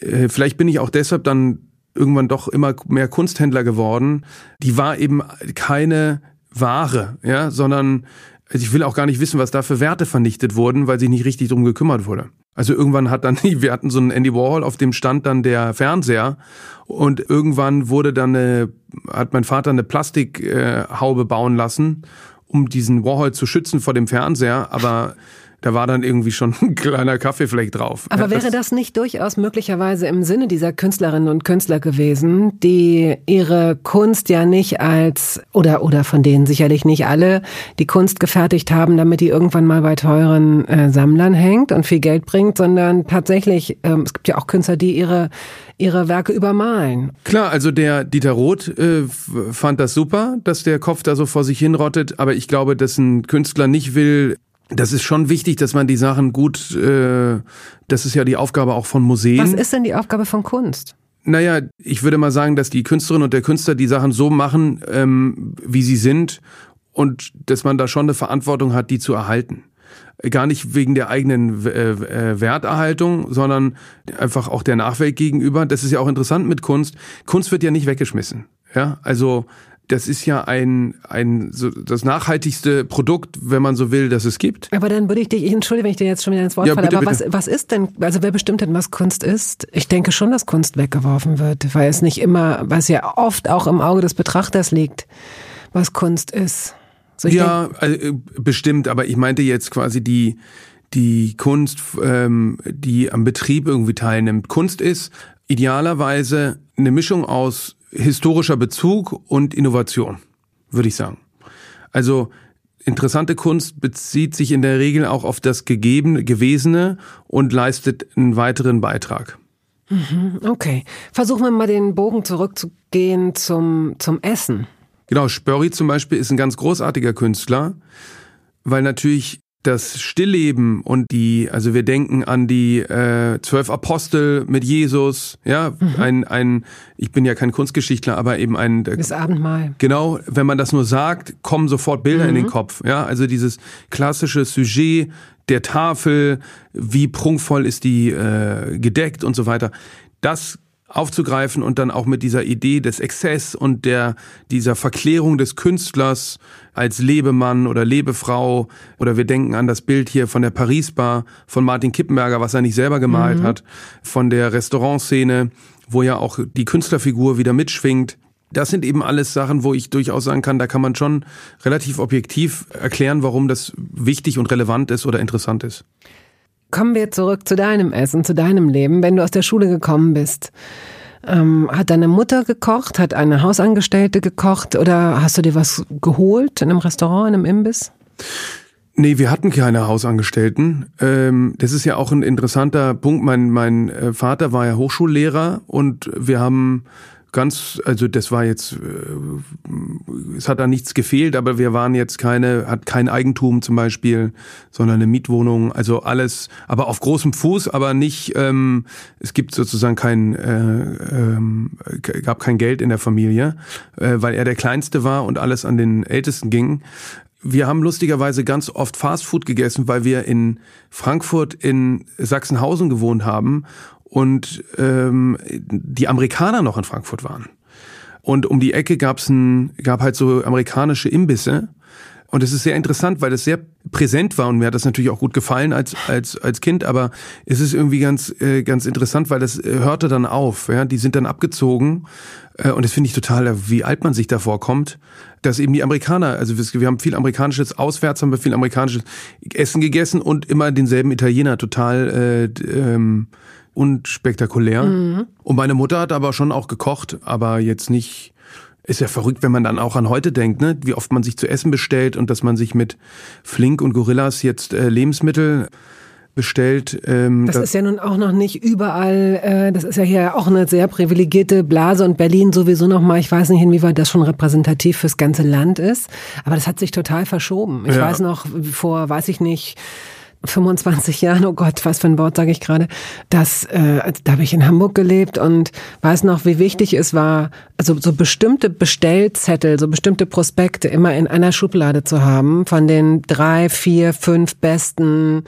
äh, vielleicht bin ich auch deshalb dann irgendwann doch immer mehr Kunsthändler geworden. Die war eben keine Ware, ja, sondern also ich will auch gar nicht wissen, was da für Werte vernichtet wurden, weil sich nicht richtig drum gekümmert wurde. Also irgendwann hat dann, wir hatten so einen Andy Warhol, auf dem stand dann der Fernseher und irgendwann wurde dann eine, hat mein Vater eine Plastikhaube bauen lassen, um diesen Warhol zu schützen vor dem Fernseher, aber da war dann irgendwie schon ein kleiner Kaffeefleck drauf. Aber ja, wäre das nicht durchaus möglicherweise im Sinne dieser Künstlerinnen und Künstler gewesen, die ihre Kunst ja nicht als, oder, oder von denen sicherlich nicht alle, die Kunst gefertigt haben, damit die irgendwann mal bei teuren äh, Sammlern hängt und viel Geld bringt, sondern tatsächlich, ähm, es gibt ja auch Künstler, die ihre, ihre Werke übermalen. Klar, also der Dieter Roth äh, fand das super, dass der Kopf da so vor sich hinrottet, aber ich glaube, dass ein Künstler nicht will, das ist schon wichtig, dass man die Sachen gut, äh, das ist ja die Aufgabe auch von Museen. Was ist denn die Aufgabe von Kunst? Naja, ich würde mal sagen, dass die Künstlerin und der Künstler die Sachen so machen, ähm, wie sie sind und dass man da schon eine Verantwortung hat, die zu erhalten. Gar nicht wegen der eigenen äh, äh, Werterhaltung, sondern einfach auch der Nachwelt gegenüber. Das ist ja auch interessant mit Kunst. Kunst wird ja nicht weggeschmissen. Ja, also das ist ja ein, ein so das nachhaltigste Produkt, wenn man so will, das es gibt. Aber dann würde ich dich, ich entschuldige, wenn ich dir jetzt schon wieder ins Wort ja, falle, bitte, aber bitte. Was, was ist denn, also wer bestimmt denn, was Kunst ist? Ich denke schon, dass Kunst weggeworfen wird, weil es nicht immer, weil es ja oft auch im Auge des Betrachters liegt, was Kunst ist. So ja, also, bestimmt, aber ich meinte jetzt quasi die, die Kunst, ähm, die am Betrieb irgendwie teilnimmt. Kunst ist idealerweise eine Mischung aus historischer Bezug und Innovation, würde ich sagen. Also interessante Kunst bezieht sich in der Regel auch auf das Gegebene, Gewesene und leistet einen weiteren Beitrag. Mhm, okay. Versuchen wir mal den Bogen zurückzugehen zum, zum Essen. Genau, Spörri zum Beispiel ist ein ganz großartiger Künstler, weil natürlich das Stillleben und die, also wir denken an die äh, zwölf Apostel mit Jesus, ja, mhm. ein, ein, ich bin ja kein Kunstgeschichtler, aber eben ein das Abendmahl. Genau, wenn man das nur sagt, kommen sofort Bilder mhm. in den mhm. Kopf, ja, also dieses klassische Sujet der Tafel, wie prunkvoll ist die äh, gedeckt und so weiter. Das aufzugreifen und dann auch mit dieser Idee des Exzess und der dieser Verklärung des Künstlers als Lebemann oder Lebefrau oder wir denken an das Bild hier von der Paris-Bar von Martin Kippenberger, was er nicht selber gemalt mhm. hat, von der Restaurantszene, wo ja auch die Künstlerfigur wieder mitschwingt. Das sind eben alles Sachen, wo ich durchaus sagen kann, da kann man schon relativ objektiv erklären, warum das wichtig und relevant ist oder interessant ist. Kommen wir zurück zu deinem Essen, zu deinem Leben, wenn du aus der Schule gekommen bist. Ähm, hat deine Mutter gekocht? Hat eine Hausangestellte gekocht? Oder hast du dir was geholt in einem Restaurant, in einem Imbiss? Nee, wir hatten keine Hausangestellten. Ähm, das ist ja auch ein interessanter Punkt. Mein, mein äh, Vater war ja Hochschullehrer und wir haben ganz, also das war jetzt, äh, es hat da nichts gefehlt, aber wir waren jetzt keine, hat kein Eigentum zum Beispiel, sondern eine Mietwohnung, also alles, aber auf großem Fuß, aber nicht, ähm, es gibt sozusagen kein, äh, ähm, gab kein Geld in der Familie, äh, weil er der Kleinste war und alles an den Ältesten ging. Wir haben lustigerweise ganz oft Fastfood gegessen, weil wir in Frankfurt in Sachsenhausen gewohnt haben und ähm, die Amerikaner noch in Frankfurt waren. Und um die Ecke gab's ein, gab halt so amerikanische Imbisse. Und es ist sehr interessant, weil es sehr präsent war und mir hat das natürlich auch gut gefallen als als als Kind, aber es ist irgendwie ganz äh, ganz interessant, weil das äh, hörte dann auf, ja, die sind dann abgezogen äh, und das finde ich total, wie alt man sich da vorkommt, dass eben die Amerikaner, also wir haben viel amerikanisches auswärts haben wir viel amerikanisches Essen gegessen und immer denselben Italiener total äh, ähm, unspektakulär. Mhm. Und meine Mutter hat aber schon auch gekocht, aber jetzt nicht. Ist ja verrückt, wenn man dann auch an heute denkt, ne? wie oft man sich zu essen bestellt und dass man sich mit Flink und Gorillas jetzt äh, Lebensmittel bestellt. Ähm, das, das ist ja nun auch noch nicht überall, äh, das ist ja hier auch eine sehr privilegierte Blase und Berlin sowieso nochmal, ich weiß nicht, inwieweit das schon repräsentativ fürs ganze Land ist, aber das hat sich total verschoben. Ich ja. weiß noch, vor, weiß ich nicht, 25 Jahren, oh Gott, was für ein Wort sage ich gerade, das, äh, da habe ich in Hamburg gelebt und weiß noch, wie wichtig es war, also so bestimmte Bestellzettel, so bestimmte Prospekte immer in einer Schublade zu haben von den drei, vier, fünf besten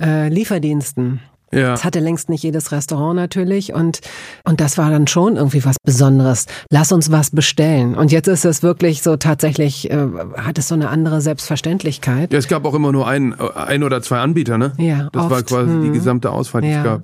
äh, Lieferdiensten. Ja. Das hatte längst nicht jedes Restaurant natürlich und, und das war dann schon irgendwie was Besonderes. Lass uns was bestellen. Und jetzt ist es wirklich so tatsächlich, äh, hat es so eine andere Selbstverständlichkeit. Ja, es gab auch immer nur ein, ein oder zwei Anbieter, ne? Ja. Das oft. war quasi hm. die gesamte Auswahl, die ja. es gab.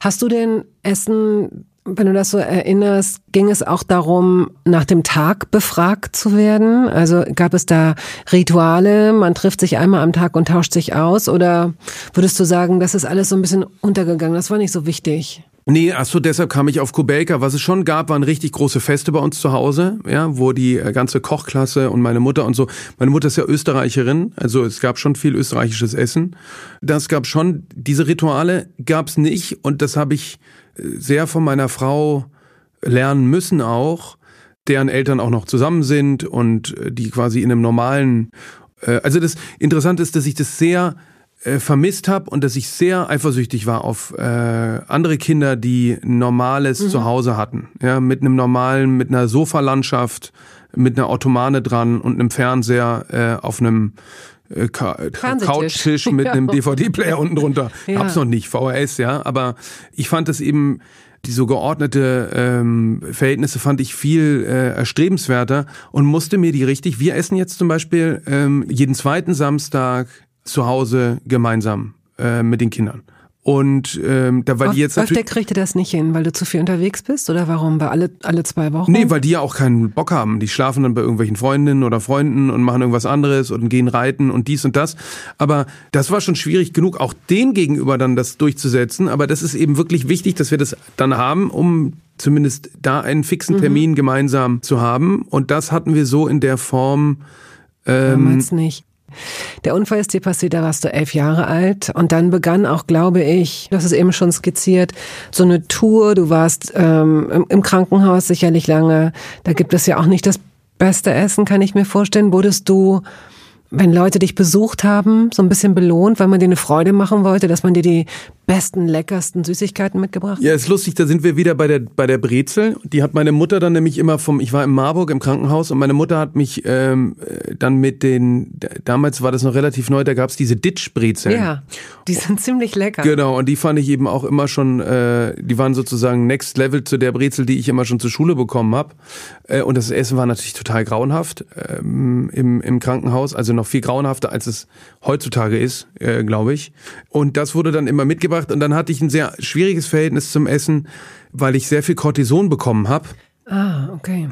Hast du denn Essen wenn du das so erinnerst, ging es auch darum, nach dem Tag befragt zu werden? Also gab es da Rituale, man trifft sich einmal am Tag und tauscht sich aus? Oder würdest du sagen, das ist alles so ein bisschen untergegangen, das war nicht so wichtig? Nee, achso, deshalb kam ich auf Kubelka. Was es schon gab, waren richtig große Feste bei uns zu Hause, ja, wo die äh, ganze Kochklasse und meine Mutter und so. Meine Mutter ist ja Österreicherin, also es gab schon viel österreichisches Essen. Das gab schon, diese Rituale gab's nicht und das habe ich sehr von meiner Frau lernen müssen auch, deren Eltern auch noch zusammen sind und äh, die quasi in einem normalen, äh, also das Interessante ist, dass ich das sehr äh, vermisst habe und dass ich sehr eifersüchtig war auf äh, andere Kinder, die ein normales mhm. Zuhause hatten, ja, mit einem normalen, mit einer Sofalandschaft, mit einer Ottomane dran und einem Fernseher äh, auf einem äh, Couchtisch mit ja. einem DVD-Player unten drunter. Ja. Hab's noch nicht, VHS, ja. Aber ich fand es eben, die so geordnete ähm, Verhältnisse fand ich viel äh, erstrebenswerter und musste mir die richtig. Wir essen jetzt zum Beispiel ähm, jeden zweiten Samstag zu Hause gemeinsam äh, mit den Kindern. Und ähm, da war die jetzt natürlich. kriegt ihr das nicht hin, weil du zu viel unterwegs bist oder warum? Bei alle, alle zwei Wochen? Nee, weil die ja auch keinen Bock haben. Die schlafen dann bei irgendwelchen Freundinnen oder Freunden und machen irgendwas anderes und gehen reiten und dies und das. Aber das war schon schwierig genug, auch den gegenüber dann das durchzusetzen. Aber das ist eben wirklich wichtig, dass wir das dann haben, um zumindest da einen fixen mhm. Termin mhm. gemeinsam zu haben. Und das hatten wir so in der Form. Ähm, Damals nicht. Der Unfall ist dir passiert, da warst du elf Jahre alt und dann begann auch, glaube ich, hast es eben schon skizziert, so eine Tour. Du warst ähm, im Krankenhaus sicherlich lange. Da gibt es ja auch nicht das beste Essen, kann ich mir vorstellen. Wurdest du wenn Leute dich besucht haben, so ein bisschen belohnt, weil man dir eine Freude machen wollte, dass man dir die besten, leckersten Süßigkeiten mitgebracht hat? Ja, ist lustig, da sind wir wieder bei der, bei der Brezel. Die hat meine Mutter dann nämlich immer vom, ich war in Marburg im Krankenhaus und meine Mutter hat mich ähm, dann mit den, damals war das noch relativ neu, da gab's diese Ditch-Brezeln. Ja, die sind ziemlich lecker. Genau, und die fand ich eben auch immer schon, äh, die waren sozusagen Next Level zu der Brezel, die ich immer schon zur Schule bekommen habe. Äh, und das Essen war natürlich total grauenhaft ähm, im, im Krankenhaus, also noch viel grauenhafter, als es heutzutage ist, äh, glaube ich. Und das wurde dann immer mitgebracht und dann hatte ich ein sehr schwieriges Verhältnis zum Essen, weil ich sehr viel Cortison bekommen habe. Ah, okay.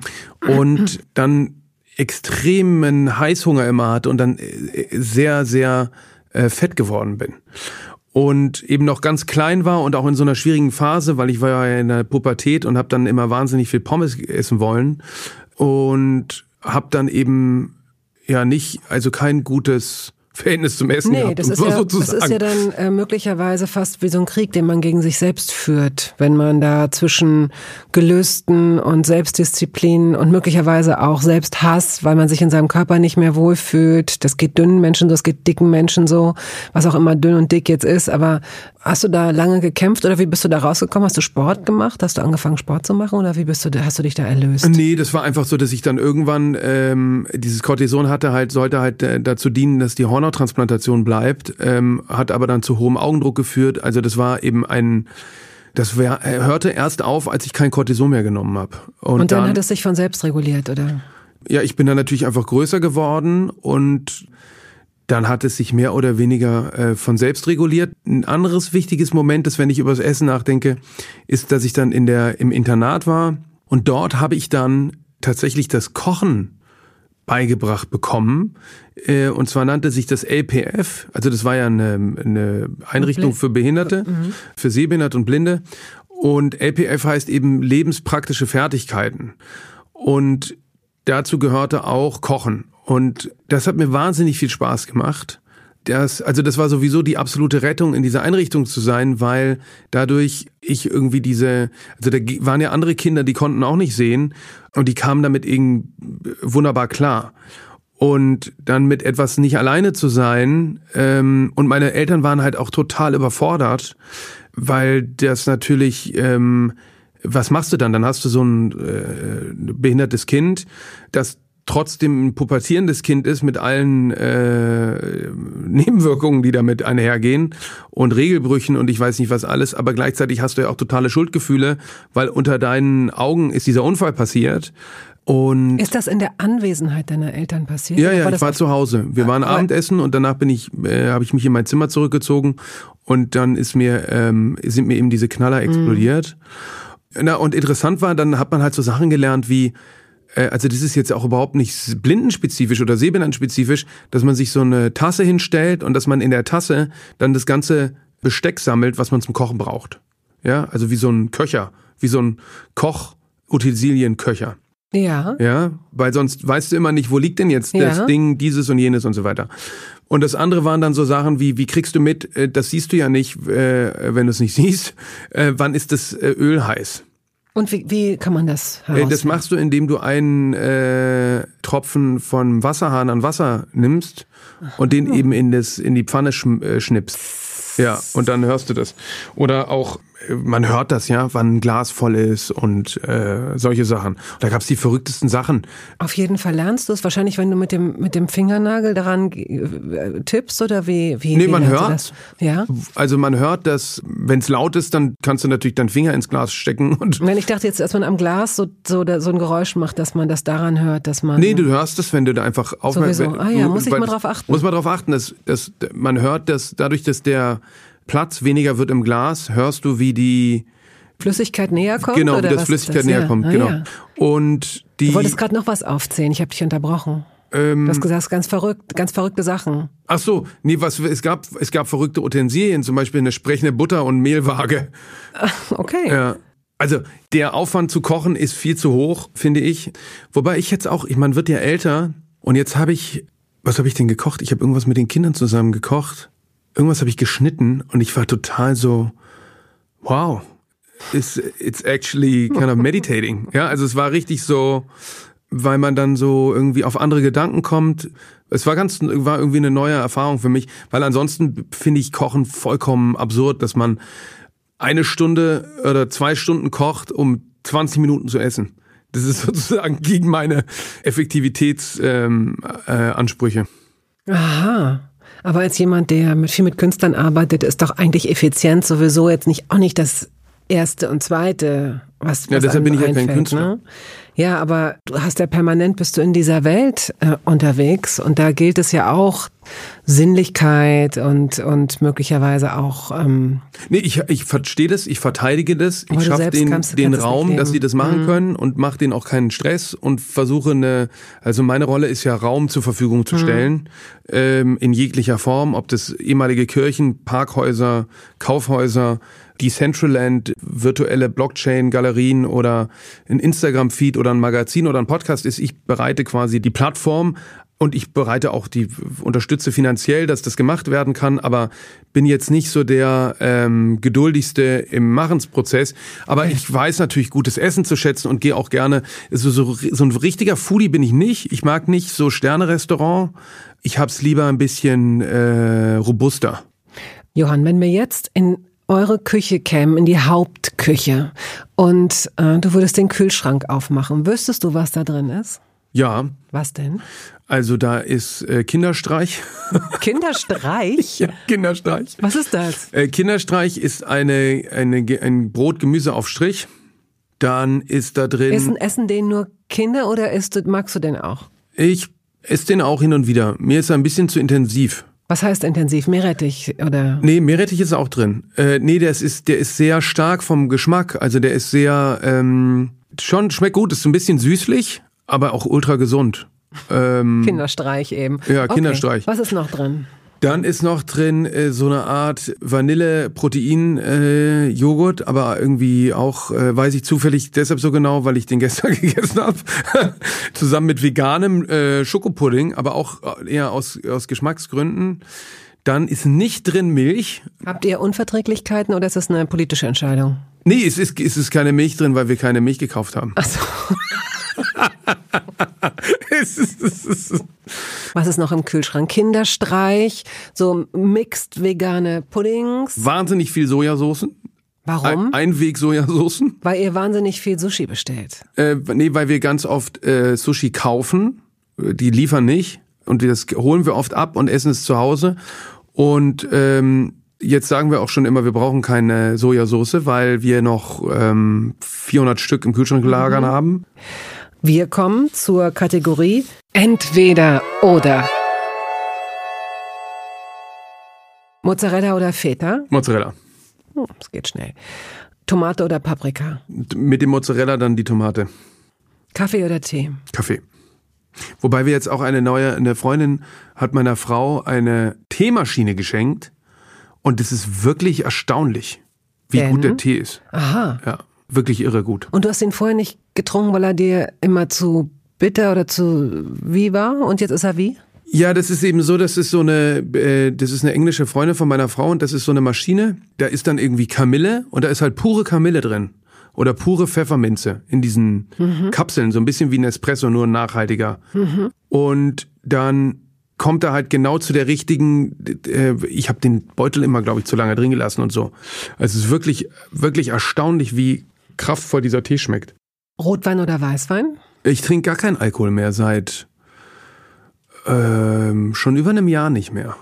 Und dann extremen Heißhunger immer hatte und dann äh, sehr, sehr äh, fett geworden bin und eben noch ganz klein war und auch in so einer schwierigen Phase, weil ich war ja in der Pubertät und habe dann immer wahnsinnig viel Pommes essen wollen und habe dann eben ja nicht, also kein gutes Verhältnis zum Essen nee, gehabt, das, ist ja, das ist ja dann äh, möglicherweise fast wie so ein Krieg, den man gegen sich selbst führt, wenn man da zwischen Gelüsten und Selbstdisziplin und möglicherweise auch Selbsthass, weil man sich in seinem Körper nicht mehr wohlfühlt. Das geht dünnen Menschen so, das geht dicken Menschen so, was auch immer dünn und dick jetzt ist. Aber hast du da lange gekämpft oder wie bist du da rausgekommen? Hast du Sport gemacht? Hast du angefangen Sport zu machen oder wie bist du, hast du dich da erlöst? Nee, das war einfach so, dass ich dann irgendwann ähm, dieses Cortison hatte halt, sollte halt äh, dazu dienen, dass die Hornottransplantation bleibt, ähm, hat aber dann zu hohem Augendruck geführt. Also das war eben ein das wär, äh, hörte erst auf, als ich kein Cortison mehr genommen habe. Und, und dann, dann hat es sich von selbst reguliert, oder? Ja, ich bin dann natürlich einfach größer geworden und dann hat es sich mehr oder weniger äh, von selbst reguliert. Ein anderes wichtiges Moment, das wenn ich über das Essen nachdenke, ist, dass ich dann in der im Internat war und dort habe ich dann tatsächlich das Kochen beigebracht bekommen. Äh, und zwar nannte sich das LPF, also das war ja eine, eine Einrichtung für Behinderte, mhm. für Sehbehinderte und Blinde. Und LPF heißt eben lebenspraktische Fertigkeiten. Und dazu gehörte auch Kochen. Und das hat mir wahnsinnig viel Spaß gemacht. Das, also das war sowieso die absolute Rettung, in dieser Einrichtung zu sein, weil dadurch ich irgendwie diese, also da waren ja andere Kinder, die konnten auch nicht sehen und die kamen damit irgendwie wunderbar klar. Und dann mit etwas nicht alleine zu sein, ähm, und meine Eltern waren halt auch total überfordert, weil das natürlich, ähm, was machst du dann? Dann hast du so ein äh, behindertes Kind, das trotzdem ein pubertierendes Kind ist mit allen äh, Nebenwirkungen, die damit einhergehen und Regelbrüchen und ich weiß nicht was alles, aber gleichzeitig hast du ja auch totale Schuldgefühle, weil unter deinen Augen ist dieser Unfall passiert. Und ist das in der Anwesenheit deiner Eltern passiert? Ja, ja, war ich war zu Hause. Wir waren aber Abendessen und danach bin ich, äh, habe ich mich in mein Zimmer zurückgezogen und dann ist mir, ähm, sind mir eben diese Knaller explodiert. Mhm. Na, und interessant war, dann hat man halt so Sachen gelernt wie, also das ist jetzt auch überhaupt nicht blindenspezifisch oder sehbehindernenspezifisch, dass man sich so eine Tasse hinstellt und dass man in der Tasse dann das ganze Besteck sammelt, was man zum Kochen braucht. Ja, also wie so ein Köcher, wie so ein Koch-Utensilien-Köcher. Ja. Ja, weil sonst weißt du immer nicht, wo liegt denn jetzt ja. das Ding, dieses und jenes und so weiter. Und das andere waren dann so Sachen wie, wie kriegst du mit, äh, das siehst du ja nicht, äh, wenn du es nicht siehst, äh, wann ist das Öl heiß? Und wie, wie kann man das herausfinden? Das machst du, indem du einen äh, Tropfen von Wasserhahn an Wasser nimmst und den eben in, das, in die Pfanne schnippst. Ja, und dann hörst du das. Oder auch man hört das ja, wann ein Glas voll ist und äh, solche Sachen. Da gab's die verrücktesten Sachen. Auf jeden Fall lernst du es wahrscheinlich, wenn du mit dem mit dem Fingernagel daran äh, tippst oder wie wie Nee, wie man hört. das? Ja. Also man hört, dass wenn es laut ist, dann kannst du natürlich deinen Finger ins Glas stecken und Wenn ich dachte jetzt, dass man am Glas so so, so ein Geräusch macht, dass man das daran hört, dass man Nee, du hörst es, wenn du da einfach aufmerksam Sowieso. Ah ja, muss ich mal drauf achten. Muss man drauf achten, dass, dass man hört, dass dadurch, dass der Platz weniger wird im Glas, hörst du, wie die Flüssigkeit näher kommt genau, oder wie das Flüssigkeit das? näher ja. kommt, ah, genau. Ja. Und die Du wolltest gerade noch was aufzählen, ich habe dich unterbrochen. ähm, Du hast gesagt, ganz verrückt, ganz verrückte Sachen. Ach so, nee, was es gab, es gab verrückte Utensilien, zum Beispiel eine sprechende Butter und Mehlwaage. Okay. Ja. Also der Aufwand zu kochen ist viel zu hoch, finde ich. Wobei ich jetzt auch, ich man wird ja älter und jetzt habe ich, was habe ich denn gekocht? Ich habe irgendwas mit den Kindern zusammen gekocht. Irgendwas habe ich geschnitten und ich war total so, wow, it's, it's actually kind of meditating. Ja, also es war richtig so, weil man dann so irgendwie auf andere Gedanken kommt. Es war ganz, war irgendwie eine neue Erfahrung für mich, weil ansonsten finde ich Kochen vollkommen absurd, dass man eine Stunde oder zwei Stunden kocht, um 20 Minuten zu essen. Das ist sozusagen gegen meine Effektivitätsansprüche. Ähm, äh. Aha. Aber als jemand, der mit viel mit Künstlern arbeitet, ist doch eigentlich Effizienz sowieso jetzt nicht auch nicht das erste und zweite, was, was Ja, deshalb einem bin ich ja kein Künstler. Ne? Ja, aber du hast ja permanent bist du in dieser Welt äh, unterwegs und da gilt es ja auch Sinnlichkeit und und möglicherweise auch ähm, Nee, ich, ich verstehe das, ich verteidige das, ich schaffe den, kannst- den kannst Raum, dass sie das machen Mhm. können und mache denen auch keinen Stress und versuche eine, also meine Rolle ist ja Raum zur Verfügung Mhm. zu stellen, ähm, in jeglicher Form, ob das ehemalige Kirchen, Parkhäuser, Kaufhäuser, Decentraland, virtuelle Blockchain-Galerien oder ein Instagram-Feed oder ein Magazin oder ein Podcast ist. Ich bereite quasi die Plattform und ich bereite auch die unterstütze finanziell, dass das gemacht werden kann, aber bin jetzt nicht so der ähm, geduldigste im Machensprozess. Aber ich weiß natürlich gutes Essen zu schätzen und gehe auch gerne. Also so, so ein richtiger Foodie bin ich nicht. Ich mag nicht so Sterne-Restaurant. Ich hab's lieber ein bisschen äh, robuster. Johann, wenn wir jetzt in eure Küche kämen, in die Hauptküche und äh, du würdest den Kühlschrank aufmachen, wüsstest du, was da drin ist? Ja. Was denn? Also da ist äh, Kinderstreich. Kinderstreich? ja, Kinderstreich. Was ist das? Äh, Kinderstreich ist eine, eine, ein Brot-Gemüse-Aufstrich. Dann ist da drin. Essen, essen den nur Kinder oder isst, magst du den auch? Ich esse den auch hin und wieder. Mir ist er ein bisschen zu intensiv. Was heißt intensiv? Meerrettich oder? Nee, Meerrettich ist auch drin. Äh, nee, der ist, der ist sehr stark vom Geschmack. Also der ist sehr, ähm, schon schmeckt gut, ist ein bisschen süßlich, aber auch ultra gesund. Ähm, Kinderstreich eben. Ja, Kinderstreich. Okay. Was ist noch drin? Dann ist noch drin äh, so eine Art Vanille-Protein-Joghurt, äh, aber irgendwie auch, äh, weiß ich zufällig deshalb so genau, weil ich den gestern gegessen habe, zusammen mit veganem äh, Schokopudding, aber auch eher aus, aus Geschmacksgründen. Dann ist nicht drin Milch. Habt ihr Unverträglichkeiten oder ist das eine politische Entscheidung? Nee, es ist, es ist keine Milch drin, weil wir keine Milch gekauft haben. Ach so. Was ist noch im Kühlschrank? Kinderstreich, so mixed vegane Puddings. Wahnsinnig viel Sojasoßen. Warum? Einweg-Sojasoßen. Weil ihr wahnsinnig viel Sushi bestellt. Äh, nee, weil wir ganz oft äh, Sushi kaufen. Die liefern nicht. Und das holen wir oft ab und essen es zu Hause. Und ähm, jetzt sagen wir auch schon immer, wir brauchen keine Sojasauce, weil wir noch ähm, 400 Stück im Kühlschrank lagern mhm. haben. Wir kommen zur Kategorie Entweder oder. Mozzarella oder Feta? Mozzarella. Oh, das geht schnell. Tomate oder Paprika? Mit dem Mozzarella dann die Tomate. Kaffee oder Tee? Kaffee. Wobei wir jetzt auch eine neue, eine Freundin hat meiner Frau eine Teemaschine geschenkt und es ist wirklich erstaunlich, wie Denn? gut der Tee ist. Aha. Ja wirklich irre gut. Und du hast ihn vorher nicht getrunken, weil er dir immer zu bitter oder zu wie war? Und jetzt ist er wie? Ja, das ist eben so, das ist so eine, äh, das ist eine englische Freundin von meiner Frau und das ist so eine Maschine. Da ist dann irgendwie Kamille und da ist halt pure Kamille drin oder pure Pfefferminze in diesen mhm. Kapseln, so ein bisschen wie ein Espresso, nur nachhaltiger. Mhm. Und dann kommt er halt genau zu der richtigen. Äh, ich habe den Beutel immer, glaube ich, zu lange drin gelassen und so. Also es ist wirklich, wirklich erstaunlich, wie kraftvoll dieser Tee schmeckt. Rotwein oder Weißwein? Ich trinke gar keinen Alkohol mehr seit ähm, schon über einem Jahr nicht mehr.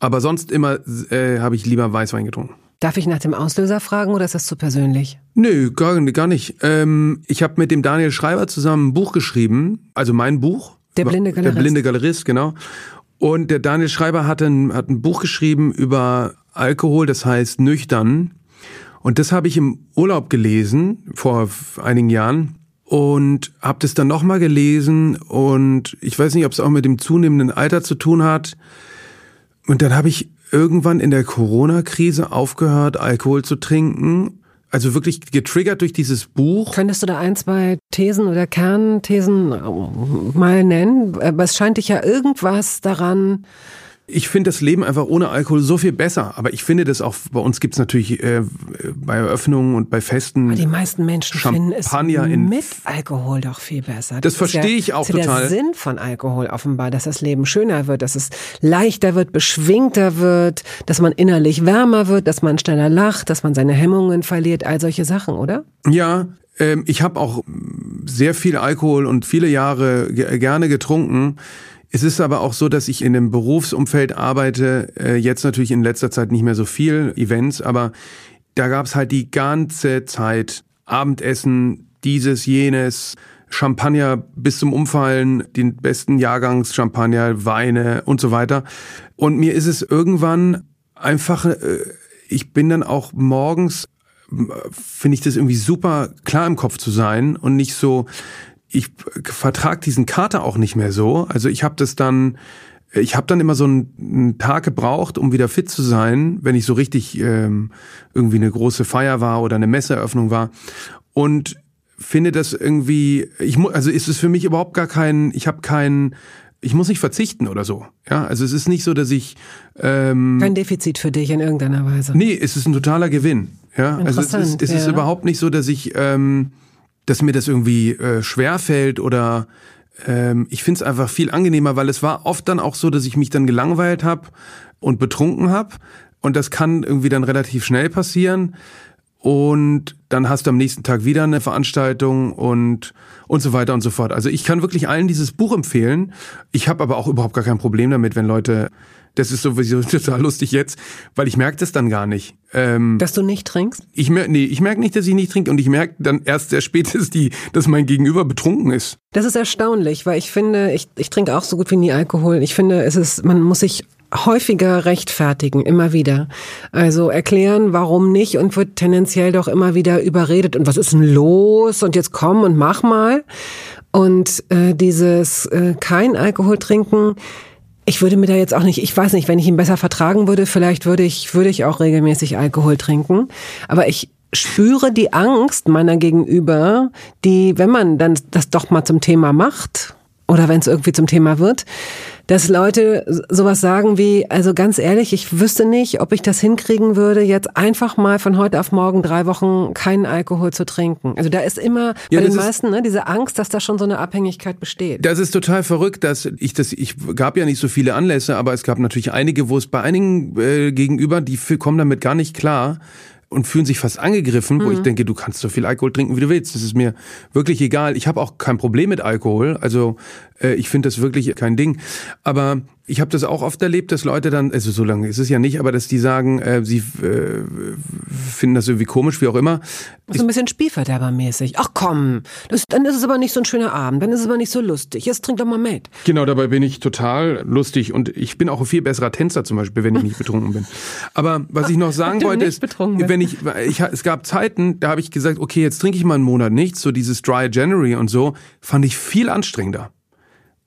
Aber sonst immer äh, habe ich lieber Weißwein getrunken. Darf ich nach dem Auslöser fragen oder ist das zu persönlich? Nö, gar, gar nicht. Ähm, ich habe mit dem Daniel Schreiber zusammen ein Buch geschrieben, also mein Buch. Der blinde Galerist. Der blinde Galerist, genau. Und der Daniel Schreiber hat ein, hat ein Buch geschrieben über Alkohol, das heißt Nüchtern. Und das habe ich im Urlaub gelesen, vor einigen Jahren. Und habe das dann nochmal gelesen. Und ich weiß nicht, ob es auch mit dem zunehmenden Alter zu tun hat. Und dann habe ich irgendwann in der Corona-Krise aufgehört, Alkohol zu trinken. Also wirklich getriggert durch dieses Buch. Könntest du da ein, zwei Thesen oder Kernthesen mal nennen? Aber es scheint dich ja irgendwas daran ich finde das Leben einfach ohne Alkohol so viel besser. Aber ich finde das auch, bei uns gibt's natürlich äh, bei Eröffnungen und bei Festen. Aber die meisten Menschen Champagner finden es mit Alkohol doch viel besser. Das, das verstehe ja, ich auch das ist total. Der Sinn von Alkohol offenbar, dass das Leben schöner wird, dass es leichter wird, beschwingter wird, dass man innerlich wärmer wird, dass man schneller lacht, dass man seine Hemmungen verliert, all solche Sachen, oder? Ja, ähm, ich habe auch sehr viel Alkohol und viele Jahre gerne getrunken. Es ist aber auch so, dass ich in einem Berufsumfeld arbeite, äh, jetzt natürlich in letzter Zeit nicht mehr so viel Events, aber da gab es halt die ganze Zeit Abendessen, dieses, jenes, Champagner bis zum Umfallen, den besten Jahrgangs Champagner, Weine und so weiter. Und mir ist es irgendwann einfach, äh, ich bin dann auch morgens, finde ich das irgendwie super klar im Kopf zu sein und nicht so, ich vertrag diesen Kater auch nicht mehr so. Also ich habe das dann, ich habe dann immer so einen, einen, Tag gebraucht, um wieder fit zu sein, wenn ich so richtig ähm, irgendwie eine große Feier war oder eine Messeeröffnung war. Und finde das irgendwie, ich muss, also ist es für mich überhaupt gar kein, ich habe kein Ich muss nicht verzichten oder so. Ja, also es ist nicht so, dass ich ähm, kein Defizit für dich in irgendeiner Weise. Nee, es ist ein totaler Gewinn. Ja, also es ist, es ist ja. überhaupt nicht so, dass ich, ähm, dass mir das irgendwie äh, schwer fällt oder ähm, ich finde es einfach viel angenehmer, weil es war oft dann auch so, dass ich mich dann gelangweilt habe und betrunken habe und das kann irgendwie dann relativ schnell passieren und dann hast du am nächsten Tag wieder eine Veranstaltung und und so weiter und so fort. Also ich kann wirklich allen dieses Buch empfehlen. Ich habe aber auch überhaupt gar kein Problem damit, wenn Leute das ist sowieso total lustig jetzt, weil ich merke das dann gar nicht. Ähm, dass du nicht trinkst? Ich merke nee, ich merke nicht, dass ich nicht trinke und ich merke dann erst sehr spät, dass, die, dass mein Gegenüber betrunken ist. Das ist erstaunlich, weil ich finde, ich, ich trinke auch so gut wie nie Alkohol. Ich finde, es ist, man muss sich häufiger rechtfertigen, immer wieder. Also erklären, warum nicht und wird tendenziell doch immer wieder überredet. Und was ist denn los? Und jetzt komm und mach mal. Und äh, dieses äh, kein Alkohol trinken, ich würde mir da jetzt auch nicht, ich weiß nicht, wenn ich ihn besser vertragen würde, vielleicht würde ich, würde ich auch regelmäßig Alkohol trinken. Aber ich spüre die Angst meiner Gegenüber, die, wenn man dann das doch mal zum Thema macht, oder wenn es irgendwie zum Thema wird, dass Leute sowas sagen wie, also ganz ehrlich, ich wüsste nicht, ob ich das hinkriegen würde, jetzt einfach mal von heute auf morgen drei Wochen keinen Alkohol zu trinken. Also da ist immer ja, bei den meisten ne, diese Angst, dass da schon so eine Abhängigkeit besteht. Das ist total verrückt, dass ich das, ich gab ja nicht so viele Anlässe, aber es gab natürlich einige, wo es bei einigen äh, gegenüber, die kommen damit gar nicht klar und fühlen sich fast angegriffen, mhm. wo ich mhm. denke, du kannst so viel Alkohol trinken, wie du willst. Das ist mir wirklich egal. Ich habe auch kein Problem mit Alkohol. Also ich finde das wirklich kein Ding. Aber ich habe das auch oft erlebt, dass Leute dann, also so lange ist es ja nicht, aber dass die sagen, äh, sie äh, finden das irgendwie komisch, wie auch immer. So ein bisschen Spielverderbermäßig. Ach komm, das, dann ist es aber nicht so ein schöner Abend, dann ist es aber nicht so lustig. Jetzt trink doch mal mit. Genau, dabei bin ich total lustig und ich bin auch ein viel besserer Tänzer zum Beispiel, wenn ich nicht betrunken bin. Aber was ich noch sagen wollte ist, wenn ich, ich, es gab Zeiten, da habe ich gesagt, okay, jetzt trinke ich mal einen Monat nichts, so dieses Dry January und so, fand ich viel anstrengender.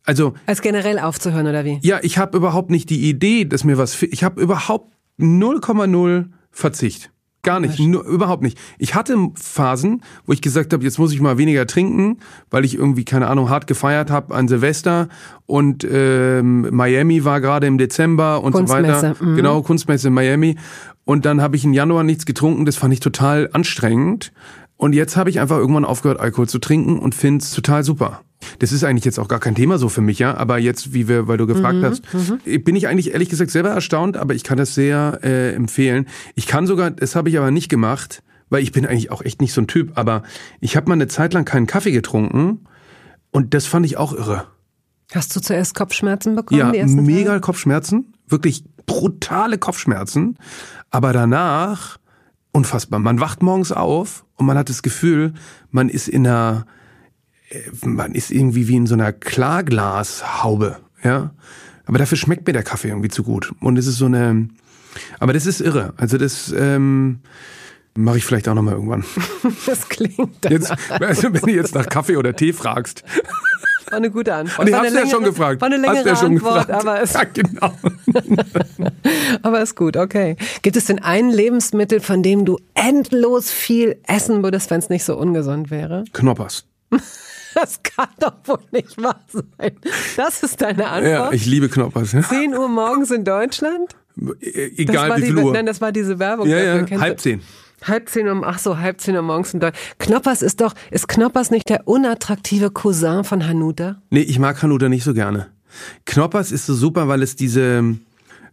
Also als generell aufzuhören oder wie? Ja, ich habe überhaupt nicht die Idee, dass mir was. Ich habe überhaupt 0,0 Verzicht. Gar nicht, nur, überhaupt nicht. Ich hatte Phasen, wo ich gesagt habe, jetzt muss ich mal weniger trinken, weil ich irgendwie, keine Ahnung, hart gefeiert habe an Silvester und ähm, Miami war gerade im Dezember und so weiter. Mhm. Genau, Kunstmesse in Miami. Und dann habe ich im Januar nichts getrunken, das fand ich total anstrengend. Und jetzt habe ich einfach irgendwann aufgehört, Alkohol zu trinken und finde es total super. Das ist eigentlich jetzt auch gar kein Thema so für mich, ja. Aber jetzt, wie wir, weil du gefragt mhm, hast, mhm. bin ich eigentlich ehrlich gesagt selber erstaunt, aber ich kann das sehr äh, empfehlen. Ich kann sogar, das habe ich aber nicht gemacht, weil ich bin eigentlich auch echt nicht so ein Typ, aber ich habe mal eine Zeit lang keinen Kaffee getrunken und das fand ich auch irre. Hast du zuerst Kopfschmerzen bekommen? Ja, mega Tage? Kopfschmerzen, wirklich brutale Kopfschmerzen, aber danach unfassbar. Man wacht morgens auf und man hat das Gefühl, man ist in einer man ist irgendwie wie in so einer Klarglashaube, ja. Aber dafür schmeckt mir der Kaffee irgendwie zu gut. Und es ist so eine, aber das ist irre. Also das ähm, mache ich vielleicht auch nochmal irgendwann. Das klingt jetzt, Also wenn du jetzt nach Kaffee oder Tee fragst. War eine gute Antwort. Nee, hast du ja schon gefragt. War eine längere ja schon Antwort, gefragt. aber es, ja, genau. aber ist gut, okay. Gibt es denn ein Lebensmittel, von dem du endlos viel essen würdest, wenn es nicht so ungesund wäre? Knoppers. Das kann doch wohl nicht wahr sein. Das ist deine Antwort? Ja, ich liebe Knoppers. Ja. 10 Uhr morgens in Deutschland? E, egal wie viel Uhr. Nein, das war diese Werbung. Ja, ja, halb zehn. Halb zehn um, ach so, halb zehn Uhr morgens in Deutschland. Knoppers ist doch, ist Knoppers nicht der unattraktive Cousin von Hanuta? Nee, ich mag Hanuta nicht so gerne. Knoppers ist so super, weil es diese,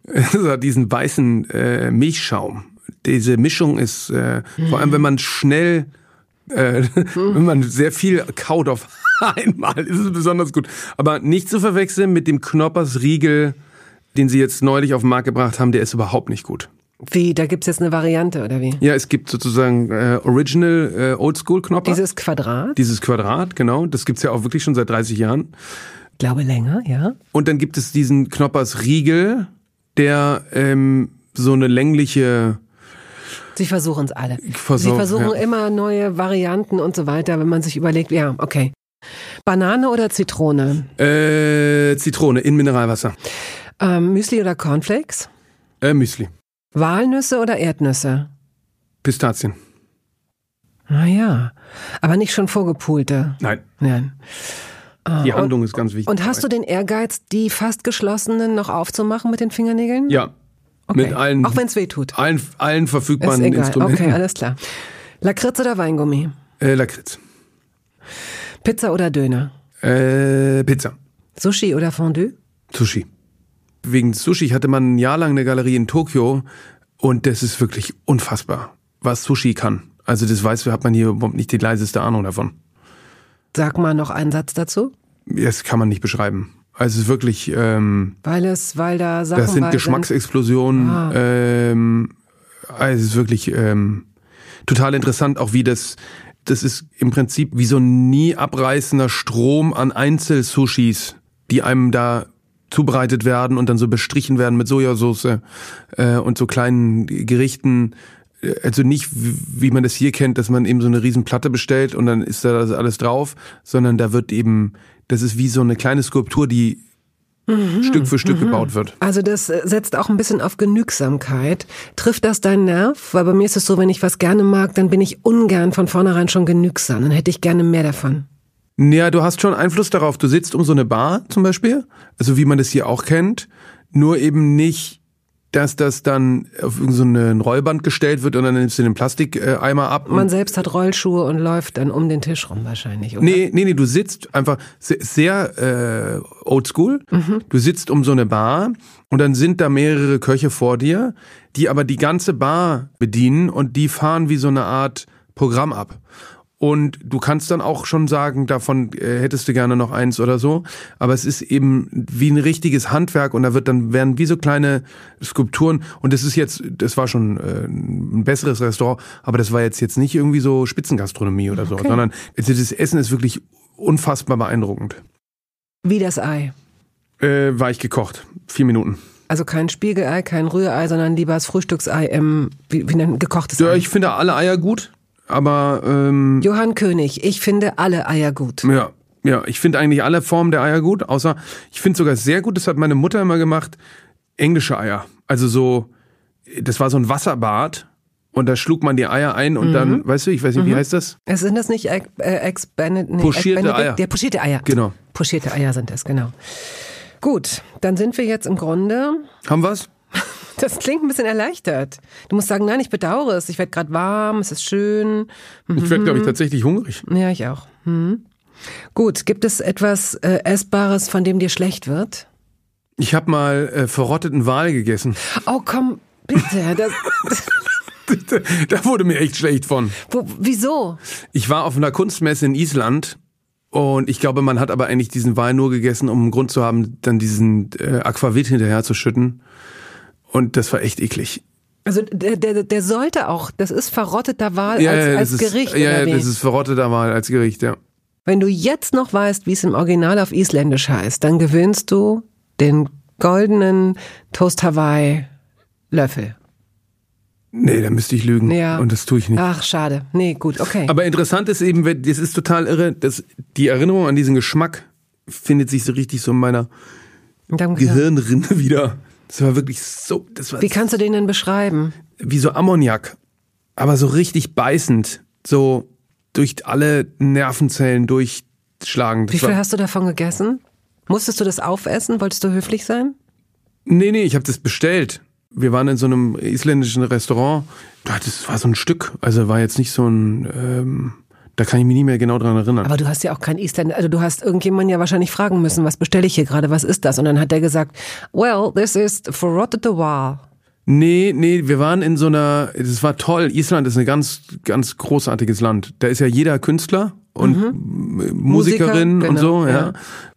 diesen weißen äh, Milchschaum, diese Mischung ist, äh, mhm. vor allem wenn man schnell äh, wenn man sehr viel kaut auf einmal, ist es besonders gut. Aber nicht zu verwechseln mit dem Knoppers Riegel, den sie jetzt neulich auf den Markt gebracht haben, der ist überhaupt nicht gut. Wie, da gibt's jetzt eine Variante, oder wie? Ja, es gibt sozusagen äh, Original äh, Oldschool Knoppers. Dieses Quadrat? Dieses Quadrat, genau. Das gibt's ja auch wirklich schon seit 30 Jahren. Ich glaube länger, ja. Und dann gibt es diesen Knoppers Riegel, der ähm, so eine längliche Sie versuchen es alle. Versuch, Sie versuchen ja. immer neue Varianten und so weiter, wenn man sich überlegt, ja, okay. Banane oder Zitrone? Äh, Zitrone in Mineralwasser. Ähm, Müsli oder Cornflakes? Äh, Müsli. Walnüsse oder Erdnüsse? Pistazien. Ah ja, aber nicht schon vorgepulte. Nein. Nein. die Handlung ist ganz wichtig. Und hast du den Ehrgeiz, die fast geschlossenen noch aufzumachen mit den Fingernägeln? Ja. Okay. Mit allen, Auch wenn es weh tut. allen, allen Ist verfügbaren egal. Instrumenten. Okay, alles klar. Lakritz oder Weingummi? Äh, Lakritz. Pizza oder Döner? Äh, Pizza. Sushi oder Fondue? Sushi. Wegen Sushi hatte man ein Jahr lang eine Galerie in Tokio und das ist wirklich unfassbar, was Sushi kann. Also das weiß, hat man hier überhaupt nicht die leiseste Ahnung davon. Sag mal noch einen Satz dazu. Das kann man nicht beschreiben. Also es ist wirklich, ähm, Weil es, weil da Sachen das sind Geschmacksexplosionen. Ah. Ähm, also es ist wirklich ähm, total interessant, auch wie das, das ist im Prinzip wie so ein nie abreißender Strom an Einzelsushis, die einem da zubereitet werden und dann so bestrichen werden mit Sojasauce äh, und so kleinen Gerichten. Also nicht, wie man das hier kennt, dass man eben so eine riesen Platte bestellt und dann ist da alles drauf, sondern da wird eben, das ist wie so eine kleine Skulptur, die Stück für Stück gebaut wird. Also das äh, setzt auch ein bisschen auf Genügsamkeit. Trifft das deinen Nerv? Weil bei mir ist es so, wenn ich was gerne mag, dann bin ich ungern von vornherein schon genügsam. Dann hätte ich gerne mehr davon. Ja, du hast schon Einfluss darauf. Du sitzt um so eine Bar zum Beispiel, also wie man das hier auch kennt, nur eben nicht, dass das dann auf so ein Rollband gestellt wird und dann nimmst du den Plastikeimer ab. Man selbst hat Rollschuhe und läuft dann um den Tisch rum wahrscheinlich, oder? Nee, nee, nee, du sitzt einfach se- sehr äh, oldschool. Du sitzt um so eine Bar und dann sind da mehrere Köche vor dir, die aber die ganze Bar bedienen und die fahren wie so eine Art Programm ab. Und du kannst dann auch schon sagen, davon äh, hättest du gerne noch eins oder so. Aber es ist eben wie ein richtiges Handwerk und da wird dann werden wie so kleine Skulpturen. Und das ist jetzt, das war schon äh, ein besseres Restaurant, aber das war jetzt jetzt nicht irgendwie so Spitzengastronomie oder so, sondern also das Essen ist wirklich unfassbar beeindruckend. Wie das Ei. Äh, war ich gekocht, vier Minuten. Also kein Spiegelei, kein Rührei, sondern lieber das Frühstücksei im, wie, wie ein gekochtes Ja, Ei. ich finde alle Eier gut, aber ähm, Johann König, ich finde alle Eier gut. Ja, ja, ich finde eigentlich alle Formen der Eier gut, außer ich finde sogar sehr gut, das hat meine Mutter immer gemacht, englische Eier. Also so, das war so ein Wasserbad und da schlug man die Eier ein und dann, weißt du, ich weiß nicht, wie heißt das? Es sind das nicht äh, Eggs Benedict? Nee, Benedict? Eier. Ja, pochierte Eier. Genau. Pochierte Eier sind es, genau. Gut, dann sind wir jetzt im Grunde. Haben wir's? Das klingt ein bisschen erleichtert. Du musst sagen, nein, ich bedauere es. Ich werde gerade warm, es ist schön. Ich werde, glaube ich, tatsächlich hungrig. Ja, ich auch. Hm. Gut, gibt es etwas äh, Essbares, von dem dir schlecht wird? Ich habe mal äh, verrotteten Wal gegessen. Oh, komm, bitte. Das, da wurde mir echt schlecht von. wo, wieso? Ich war auf einer Kunstmesse in Island und ich glaube, man hat aber eigentlich diesen Wal nur gegessen, um einen Grund zu haben, dann diesen äh, Aquavit hinterher zu schütten. Und das war echt eklig. Also der, der, der sollte auch, das ist verrotteter Wal als, ja, als Gericht, ist, ja, oder ja, das ist verrotteter Wal als Gericht, ja. Wenn du jetzt noch weißt, wie es im Original auf Isländisch heißt, dann gewinnst du den goldenen Toast Hawaii Löffel. Nee, da müsste ich lügen. Ja. Und das tue ich nicht. Ach, schade. Nee, gut, okay. Aber interessant ist eben, das ist total irre, dass die Erinnerung an diesen Geschmack findet sich so richtig so in meiner Danke. Gehirnrinne wieder. Das war wirklich so, das war Wie kannst du den denn beschreiben? wie so Ammoniak, aber so richtig beißend, so durch alle Nervenzellen durchschlagen. Das Wie viel hast du davon gegessen? Musstest du das aufessen? Wolltest du höflich sein? nee, nee, ich habe das bestellt. Wir waren in so einem isländischen Restaurant. Das war so ein Stück, also war jetzt nicht so ein, ähm, da kann ich mich nicht mehr genau dran erinnern. Aber du hast ja auch kein Isländer, also du hast irgendjemanden ja wahrscheinlich fragen müssen, was bestelle ich hier gerade, was ist das? Und dann hat der gesagt, well, this is verrotted wal. Nee, nee, wir waren in so einer, das war toll. Island ist ein ganz, ganz großartiges Land. Da ist ja jeder Künstler und M- Musikerin Musiker, und genau, so, ja. ja.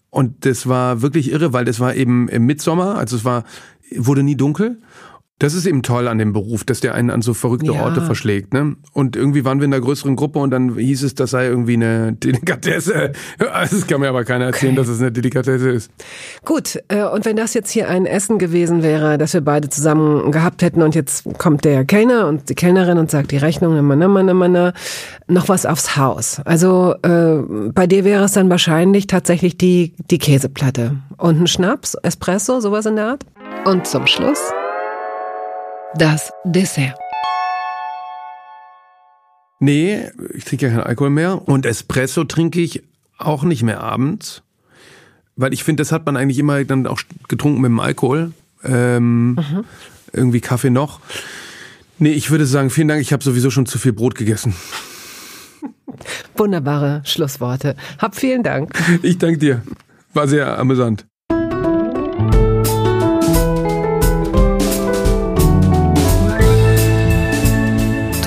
Und das war wirklich irre, weil das war eben im Mitsommer, also es war, wurde nie dunkel. Das ist eben toll an dem Beruf, dass der einen an so verrückte Ja. Orte verschlägt, ne? Und irgendwie waren wir in einer größeren Gruppe und dann hieß es, das sei irgendwie eine Delikatesse. Also es kann mir aber keiner erzählen, Okay. dass es eine Delikatesse ist. Gut, äh, und wenn das jetzt hier ein Essen gewesen wäre, das wir beide zusammen gehabt hätten und jetzt kommt der Kellner und die Kellnerin und sagt die Rechnung, nimmer, nimmer, nimmer, nimmer, noch was aufs Haus. Also äh, bei dir wäre es dann wahrscheinlich tatsächlich die, die Käseplatte und ein Schnaps, Espresso, sowas in der Art. Und zum Schluss das Dessert. Nee, ich trinke ja keinen Alkohol mehr. Und Espresso trinke ich auch nicht mehr abends. weil ich finde, das hat man eigentlich immer dann auch getrunken mit dem Alkohol. Ähm, mhm. Irgendwie Kaffee noch. Nee, ich würde sagen, vielen Dank, ich habe sowieso schon zu viel Brot gegessen. Wunderbare Schlussworte. Hab vielen Dank. Ich danke dir. War sehr amüsant.